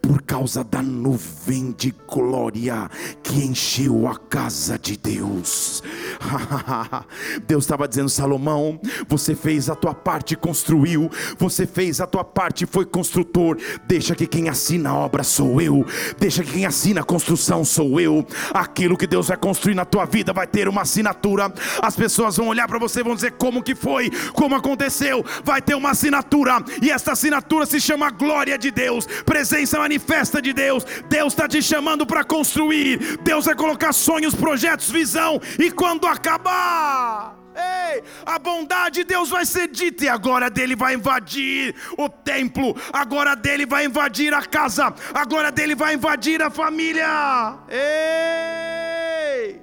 por causa da nuvem de glória que encheu a casa de Deus. Deus estava dizendo: Salomão, você fez a tua parte, construiu, você fez a tua parte, foi construtor. Deixa que quem assina a obra sou eu, deixa que quem assina a construção sou eu. Aquilo que Deus vai construir na tua vida vai ter uma assinatura. As pessoas vão olhar para você e vão dizer como que foi, como aconteceu. Vai ter uma assinatura, e esta assinatura se chama glória de Deus, presença manifesta de Deus. Deus está te chamando para construir. Deus vai colocar sonhos, projetos, visão. E quando acabar, Ei, a bondade de Deus vai ser dita e a glória dele vai invadir o templo, a glória dele vai invadir a casa, a glória dele vai invadir a família. Ei!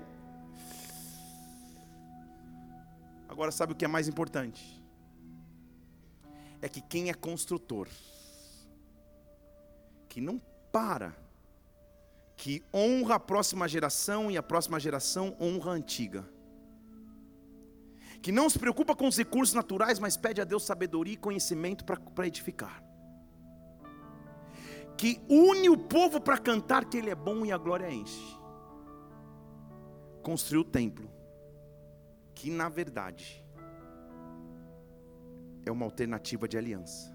Agora sabe o que é mais importante? É que quem é construtor que não para, que honra a próxima geração e a próxima geração honra a antiga, que não se preocupa com os recursos naturais, mas pede a Deus sabedoria e conhecimento para edificar, que une o povo para cantar que Ele é bom e a glória enche, construiu o templo, que na verdade é uma alternativa de aliança.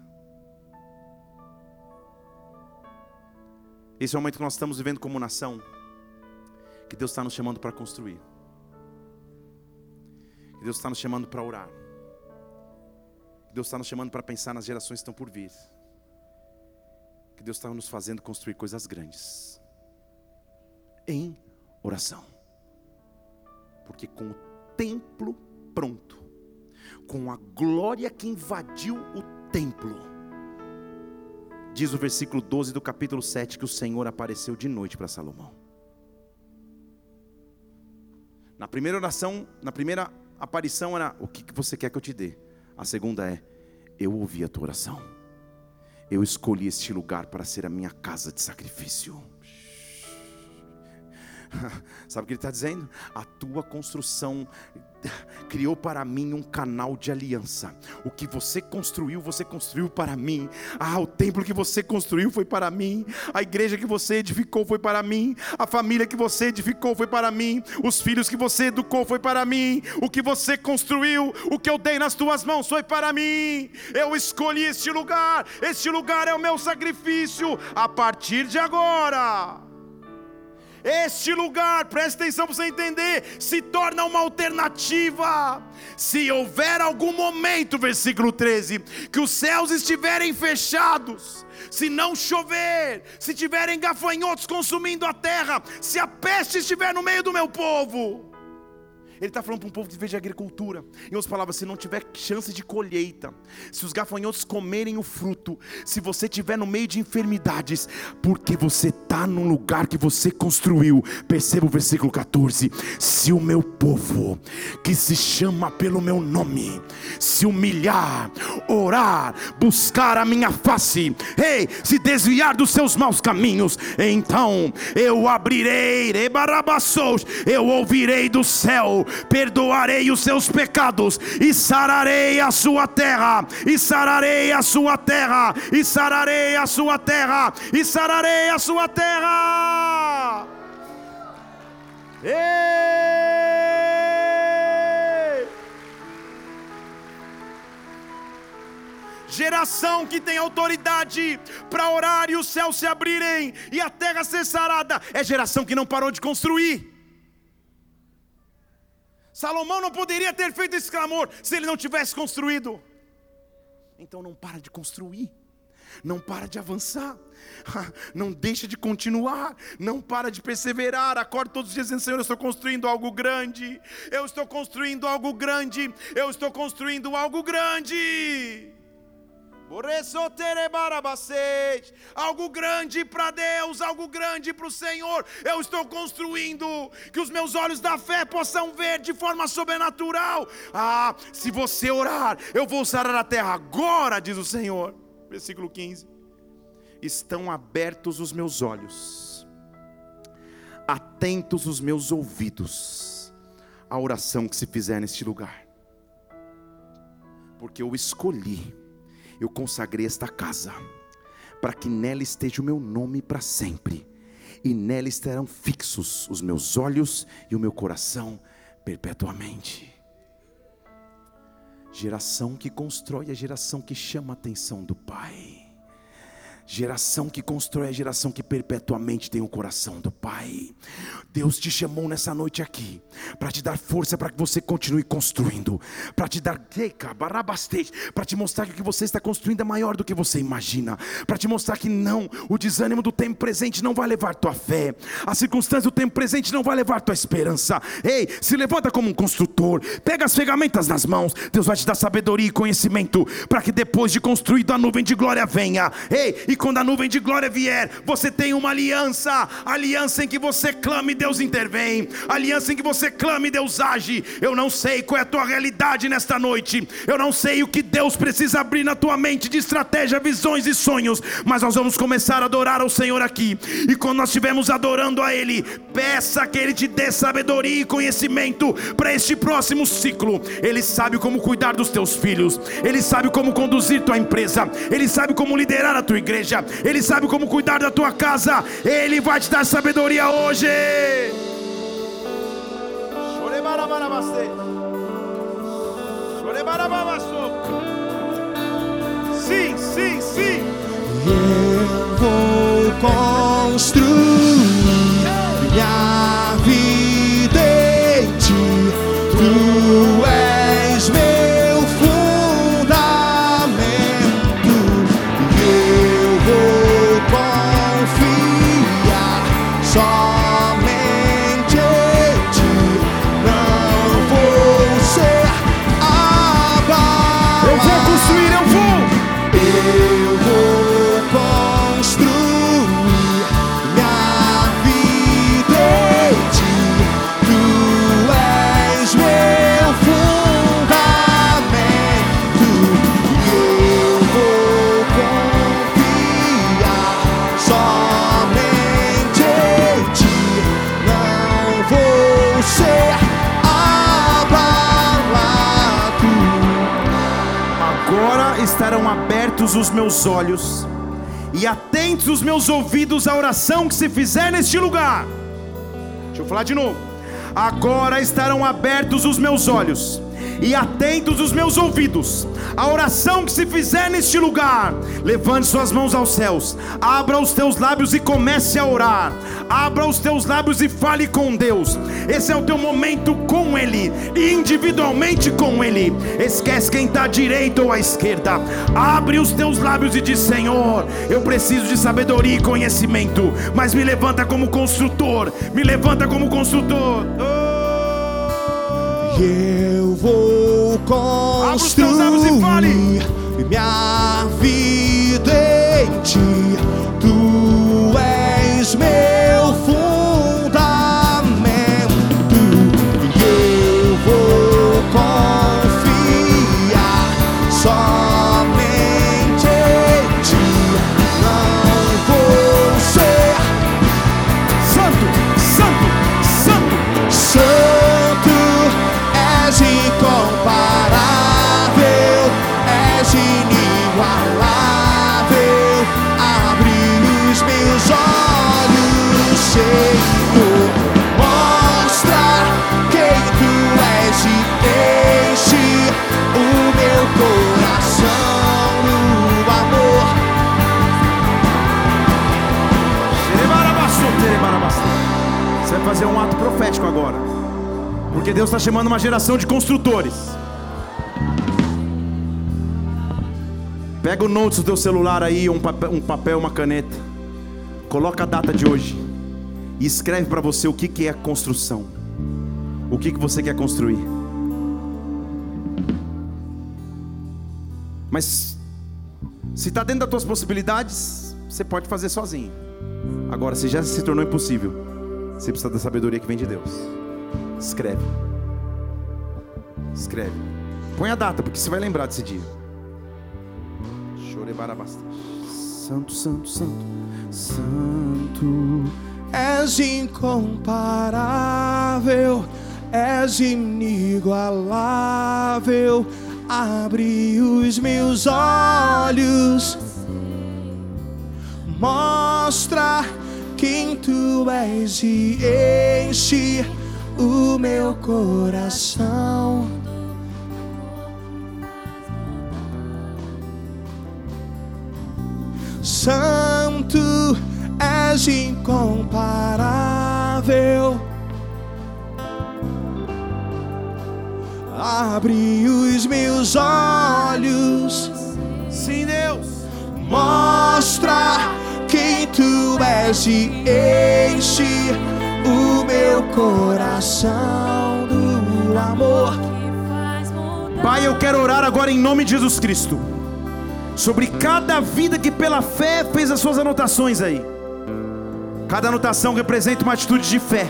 Esse é o momento que nós estamos vivendo como nação, que Deus está nos chamando para construir, que Deus está nos chamando para orar, que Deus está nos chamando para pensar nas gerações que estão por vir, que Deus está nos fazendo construir coisas grandes, em oração, porque com o templo pronto, com a glória que invadiu o templo, Diz o versículo 12 do capítulo 7 que o Senhor apareceu de noite para Salomão. Na primeira oração, na primeira aparição era: O que você quer que eu te dê? A segunda é: Eu ouvi a tua oração. Eu escolhi este lugar para ser a minha casa de sacrifício. Sabe o que ele está dizendo? A tua construção criou para mim um canal de aliança. O que você construiu, você construiu para mim. Ah, o templo que você construiu foi para mim. A igreja que você edificou foi para mim. A família que você edificou foi para mim. Os filhos que você educou foi para mim. O que você construiu, o que eu dei nas tuas mãos foi para mim. Eu escolhi este lugar. Este lugar é o meu sacrifício a partir de agora. Este lugar, presta atenção para você entender, se torna uma alternativa. Se houver algum momento, versículo 13, que os céus estiverem fechados, se não chover, se tiverem gafanhotos consumindo a terra, se a peste estiver no meio do meu povo, ele está falando para um povo que vive de agricultura. Em outras palavras, se não tiver chance de colheita, se os gafanhotos comerem o fruto, se você estiver no meio de enfermidades, porque você está num lugar que você construiu. Perceba o versículo 14: Se o meu povo, que se chama pelo meu nome, se humilhar, orar, buscar a minha face, ei, se desviar dos seus maus caminhos, então eu abrirei, eu ouvirei do céu perdoarei os seus pecados e sararei a sua terra, e sararei a sua terra, e sararei a sua terra, e sararei a sua terra. Geração que tem autoridade para orar e os céus se abrirem e a terra ser sarada, é geração que não parou de construir. Salomão não poderia ter feito esse clamor se ele não tivesse construído. Então não para de construir, não para de avançar, não deixa de continuar, não para de perseverar. Acorda todos os dias dizendo: Senhor, eu estou construindo algo grande, eu estou construindo algo grande, eu estou construindo algo grande. Algo grande para Deus, algo grande para o Senhor. Eu estou construindo que os meus olhos da fé possam ver de forma sobrenatural. Ah, se você orar, eu vou sarar a terra agora, diz o Senhor. Versículo 15. Estão abertos os meus olhos, atentos os meus ouvidos à oração que se fizer neste lugar, porque eu escolhi eu consagrei esta casa, para que nela esteja o meu nome para sempre, e nela estarão fixos os meus olhos e o meu coração perpetuamente. Geração que constrói a geração que chama a atenção do Pai. Geração que constrói a geração que perpetuamente tem o coração do Pai. Deus te chamou nessa noite aqui para te dar força para que você continue construindo, para te dar para te mostrar que o que você está construindo é maior do que você imagina, para te mostrar que não, o desânimo do tempo presente não vai levar tua fé, a circunstância do tempo presente não vai levar tua esperança. Ei, se levanta como um construtor, pega as ferramentas nas mãos, Deus vai te dar sabedoria e conhecimento para que depois de construído a nuvem de glória venha. Ei, e quando a nuvem de glória vier, você tem uma aliança, aliança em que você clame, Deus intervém, aliança em que você clame, Deus age. Eu não sei qual é a tua realidade nesta noite, eu não sei o que Deus precisa abrir na tua mente de estratégia, visões e sonhos, mas nós vamos começar a adorar ao Senhor aqui, e quando nós estivermos adorando a Ele, peça que Ele te dê sabedoria e conhecimento para este próximo ciclo. Ele sabe como cuidar dos teus filhos, Ele sabe como conduzir tua empresa, Ele sabe como liderar a tua igreja. Ele sabe como cuidar da tua casa, Ele vai te dar sabedoria hoje. Sim, sim, sim. Eu vou construir minha vida abertos os meus olhos e atentos os meus ouvidos à oração que se fizer neste lugar. Deixa eu falar de novo. Agora estarão abertos os meus olhos e atentos os meus ouvidos à oração que se fizer neste lugar. Levante suas mãos aos céus, abra os teus lábios e comece a orar. Abra os teus lábios e fale com Deus. Esse é o teu momento com Ele, individualmente com Ele. Esquece quem está à direita ou à esquerda. Abre os teus lábios e diz: Senhor, eu preciso de sabedoria e conhecimento, mas me levanta como construtor, me levanta como construtor. Oh. Eu vou e construir minha vida em ti. Tu és meu fazer um ato profético agora. Porque Deus está chamando uma geração de construtores. Pega o notes do teu celular aí, um papel, um papel, uma caneta. Coloca a data de hoje. E escreve para você o que, que é construção. O que, que você quer construir. Mas se está dentro das tuas possibilidades, você pode fazer sozinho. Agora, se já se tornou impossível, você precisa da sabedoria que vem de Deus. Escreve. Escreve. Põe a data, porque você vai lembrar desse dia. Bastante. Santo, santo, santo, santo. És incomparável, és inigualável. Abre os meus olhos, mostra quem tu és e enche o meu coração. Santo, és incomparável. Abre os meus olhos, Sim, Deus. mostra quem tu és e enche o meu coração do amor. Pai, eu quero orar agora em nome de Jesus Cristo. Sobre cada vida que pela fé fez as suas anotações aí. Cada anotação representa uma atitude de fé.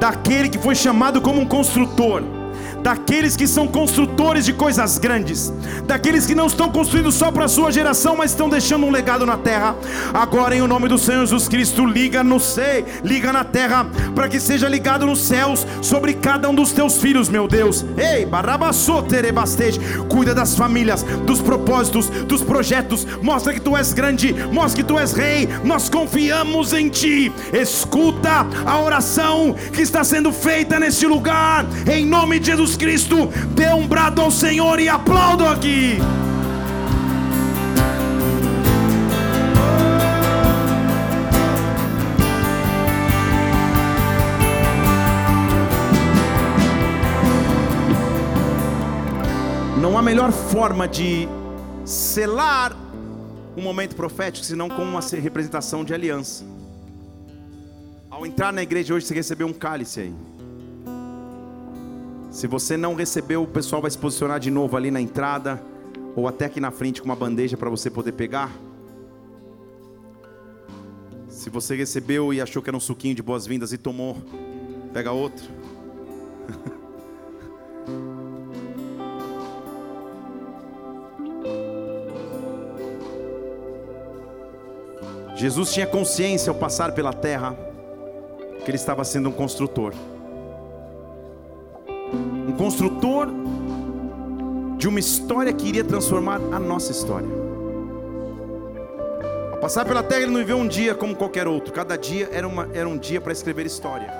Daquele que foi chamado como um construtor. Daqueles que são construtores de coisas grandes, daqueles que não estão construindo só para a sua geração, mas estão deixando um legado na terra. Agora, em o nome do Senhor Jesus Cristo, liga no céu, liga na terra, para que seja ligado nos céus sobre cada um dos teus filhos, meu Deus. Ei, barabassoterebastej, cuida das famílias, dos propósitos, dos projetos. Mostra que tu és grande, mostra que tu és rei. Nós confiamos em ti. Escuta a oração que está sendo feita neste lugar, em nome de Jesus Cristo. Dê um brado ao Senhor e aplaudo aqui. Não há melhor forma de selar um momento profético senão com uma representação de aliança. Ao entrar na igreja hoje, você recebeu um cálice aí. Se você não recebeu, o pessoal vai se posicionar de novo ali na entrada, ou até aqui na frente com uma bandeja para você poder pegar. Se você recebeu e achou que era um suquinho de boas-vindas e tomou, pega outro. Jesus tinha consciência ao passar pela terra que ele estava sendo um construtor. Construtor de uma história que iria transformar a nossa história. Ao passar pela terra, ele não viveu um dia como qualquer outro, cada dia era, uma, era um dia para escrever história.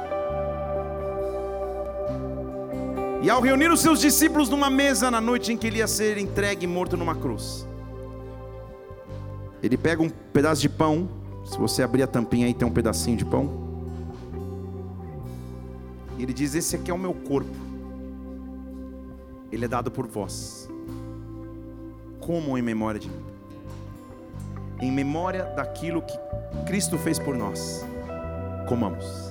E ao reunir os seus discípulos numa mesa na noite em que ele ia ser entregue morto numa cruz, ele pega um pedaço de pão. Se você abrir a tampinha aí, tem um pedacinho de pão. E ele diz: Esse aqui é o meu corpo. Ele é dado por vós. Como em memória de mim? Em memória daquilo que Cristo fez por nós. Comamos.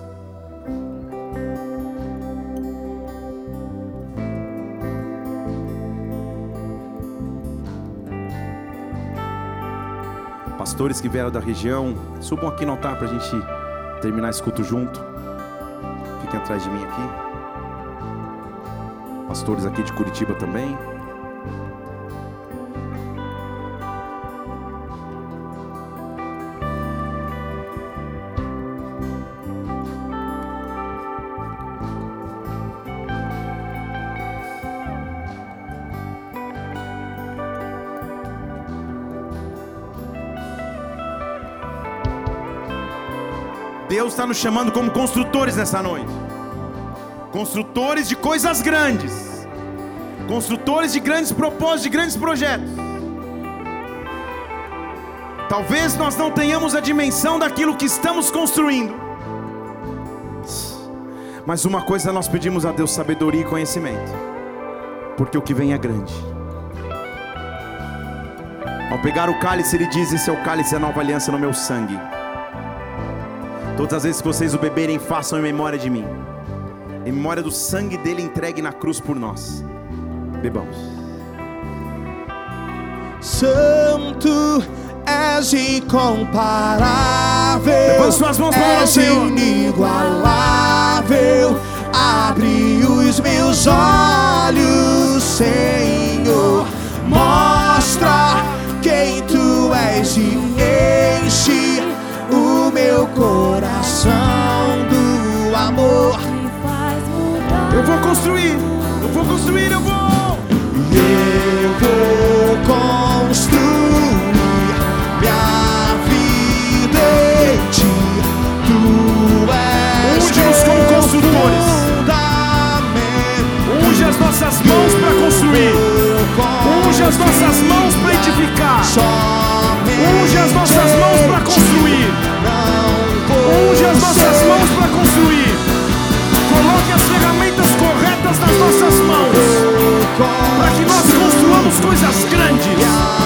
pastores que vieram da região, subam aqui no altar para a gente terminar esse culto junto. Fiquem atrás de mim aqui. Pastores aqui de Curitiba também. Deus está nos chamando como construtores nessa noite. Construtores de coisas grandes. Construtores de grandes propósitos, de grandes projetos. Talvez nós não tenhamos a dimensão daquilo que estamos construindo. Mas uma coisa nós pedimos a Deus: sabedoria e conhecimento. Porque o que vem é grande. Ao pegar o cálice, ele diz: Esse é o cálice da nova aliança no meu sangue. Todas as vezes que vocês o beberem, façam em memória de mim. Em memória do sangue dele entregue na cruz por nós. Bebamos. Santo és incomparável. Levante suas mãos para és inigualável. Abre os meus olhos, Senhor. Mostra quem tu és e enche o meu coração construir. Eu vou construir. Eu vou. Eu vou construir minha vida em ti. Tu és Unge-nos como construtores. Unge as nossas mãos para construir. Unge as nossas mãos para edificar. Unge as nossas mãos para construir. Unge as nossas mãos para construir. Coloque as ferramentas corretas nas nossas mãos. Para que nós construamos coisas. Grandes.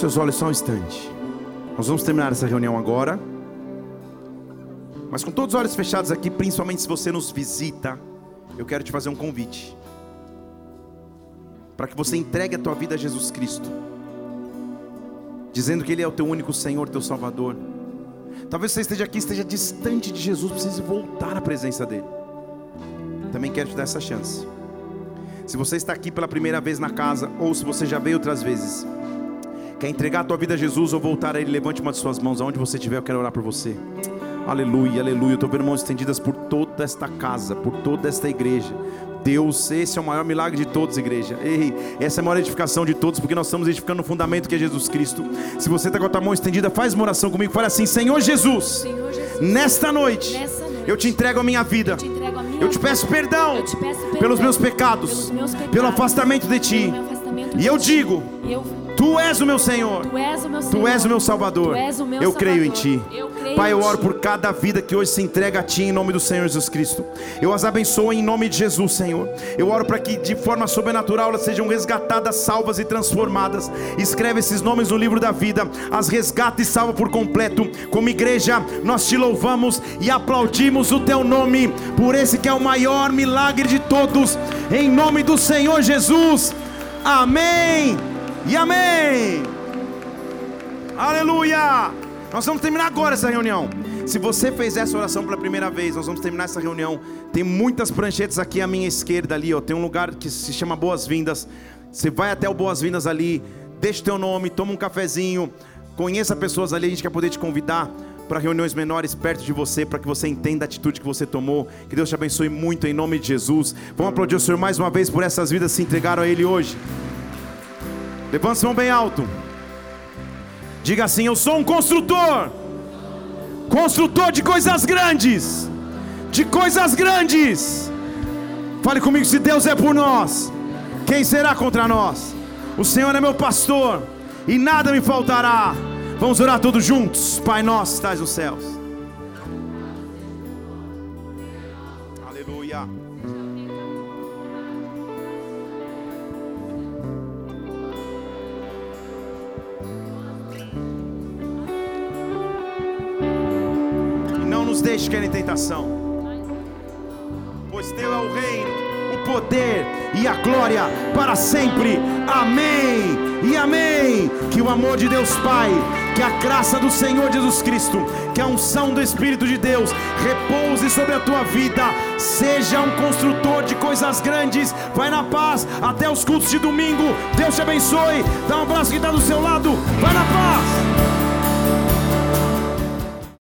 Seus olhos só um instante. Nós vamos terminar essa reunião agora. Mas com todos os olhos fechados aqui, principalmente se você nos visita, eu quero te fazer um convite. Para que você entregue a tua vida a Jesus Cristo. Dizendo que Ele é o teu único Senhor, teu Salvador. Talvez você esteja aqui, esteja distante de Jesus, precise voltar à presença dEle. Também quero te dar essa chance. Se você está aqui pela primeira vez na casa, ou se você já veio outras vezes, Quer entregar a tua vida a Jesus ou voltar a Ele? Levante uma de suas mãos, aonde você estiver, eu quero orar por você. Aleluia, aleluia. Eu estou vendo mãos estendidas por toda esta casa, por toda esta igreja. Deus, esse é o maior milagre de todos, igreja. Ei, essa é a maior edificação de todos, porque nós estamos edificando no fundamento que é Jesus Cristo. Se você está com a tua mão estendida, faz uma oração comigo. Fala assim: Senhor Jesus, Senhor Jesus, nesta noite, Nessa noite, eu te entrego a minha vida. eu te Eu te peço perdão te peço perdão pelos meus pecados, pelos meus pecados, pelo afastamento de ti. afastamento E eu contigo. digo, eu, Tu és o meu Senhor. tu és o meu Senhor. Tu és o meu Salvador. O meu eu creio em Salvador. Ti. Eu creio Pai, eu oro por cada vida que hoje se entrega a Ti em nome do Senhor Jesus Cristo. Eu as abençoo em nome de Jesus, Senhor. Eu oro para que de forma sobrenatural elas sejam resgatadas, salvas e transformadas. Escreve esses nomes no livro da vida. As resgata e salva por completo. Como igreja, nós te louvamos e aplaudimos o Teu nome por esse que é o maior milagre de todos. Em nome do Senhor Jesus. Amém e amém. Aleluia! Nós vamos terminar agora essa reunião. Se você fez essa oração pela primeira vez, nós vamos terminar essa reunião. Tem muitas pranchetas aqui à minha esquerda ali, ó. Tem um lugar que se chama Boas-Vindas. Você vai até o Boas-Vindas ali, deixa o teu nome, toma um cafezinho, conheça pessoas ali, a gente quer poder te convidar para reuniões menores perto de você, para que você entenda a atitude que você tomou. Que Deus te abençoe muito em nome de Jesus. Vamos aplaudir o Senhor mais uma vez por essas vidas que se entregaram a Ele hoje. Levanta a mão bem alto. Diga assim: Eu sou um construtor, construtor de coisas grandes, de coisas grandes. Fale comigo: se Deus é por nós, quem será contra nós? O Senhor é meu pastor e nada me faltará. Vamos orar todos juntos, Pai nosso, estás nos céus. Nos deixe cair em tentação, pois teu é o reino, o poder e a glória para sempre. Amém e amém. Que o amor de Deus Pai, que a graça do Senhor Jesus Cristo, que a unção do Espírito de Deus repouse sobre a tua vida. Seja um construtor de coisas grandes. Vai na paz até os cultos de domingo. Deus te abençoe. Dá um abraço que está do seu lado. Vai na paz.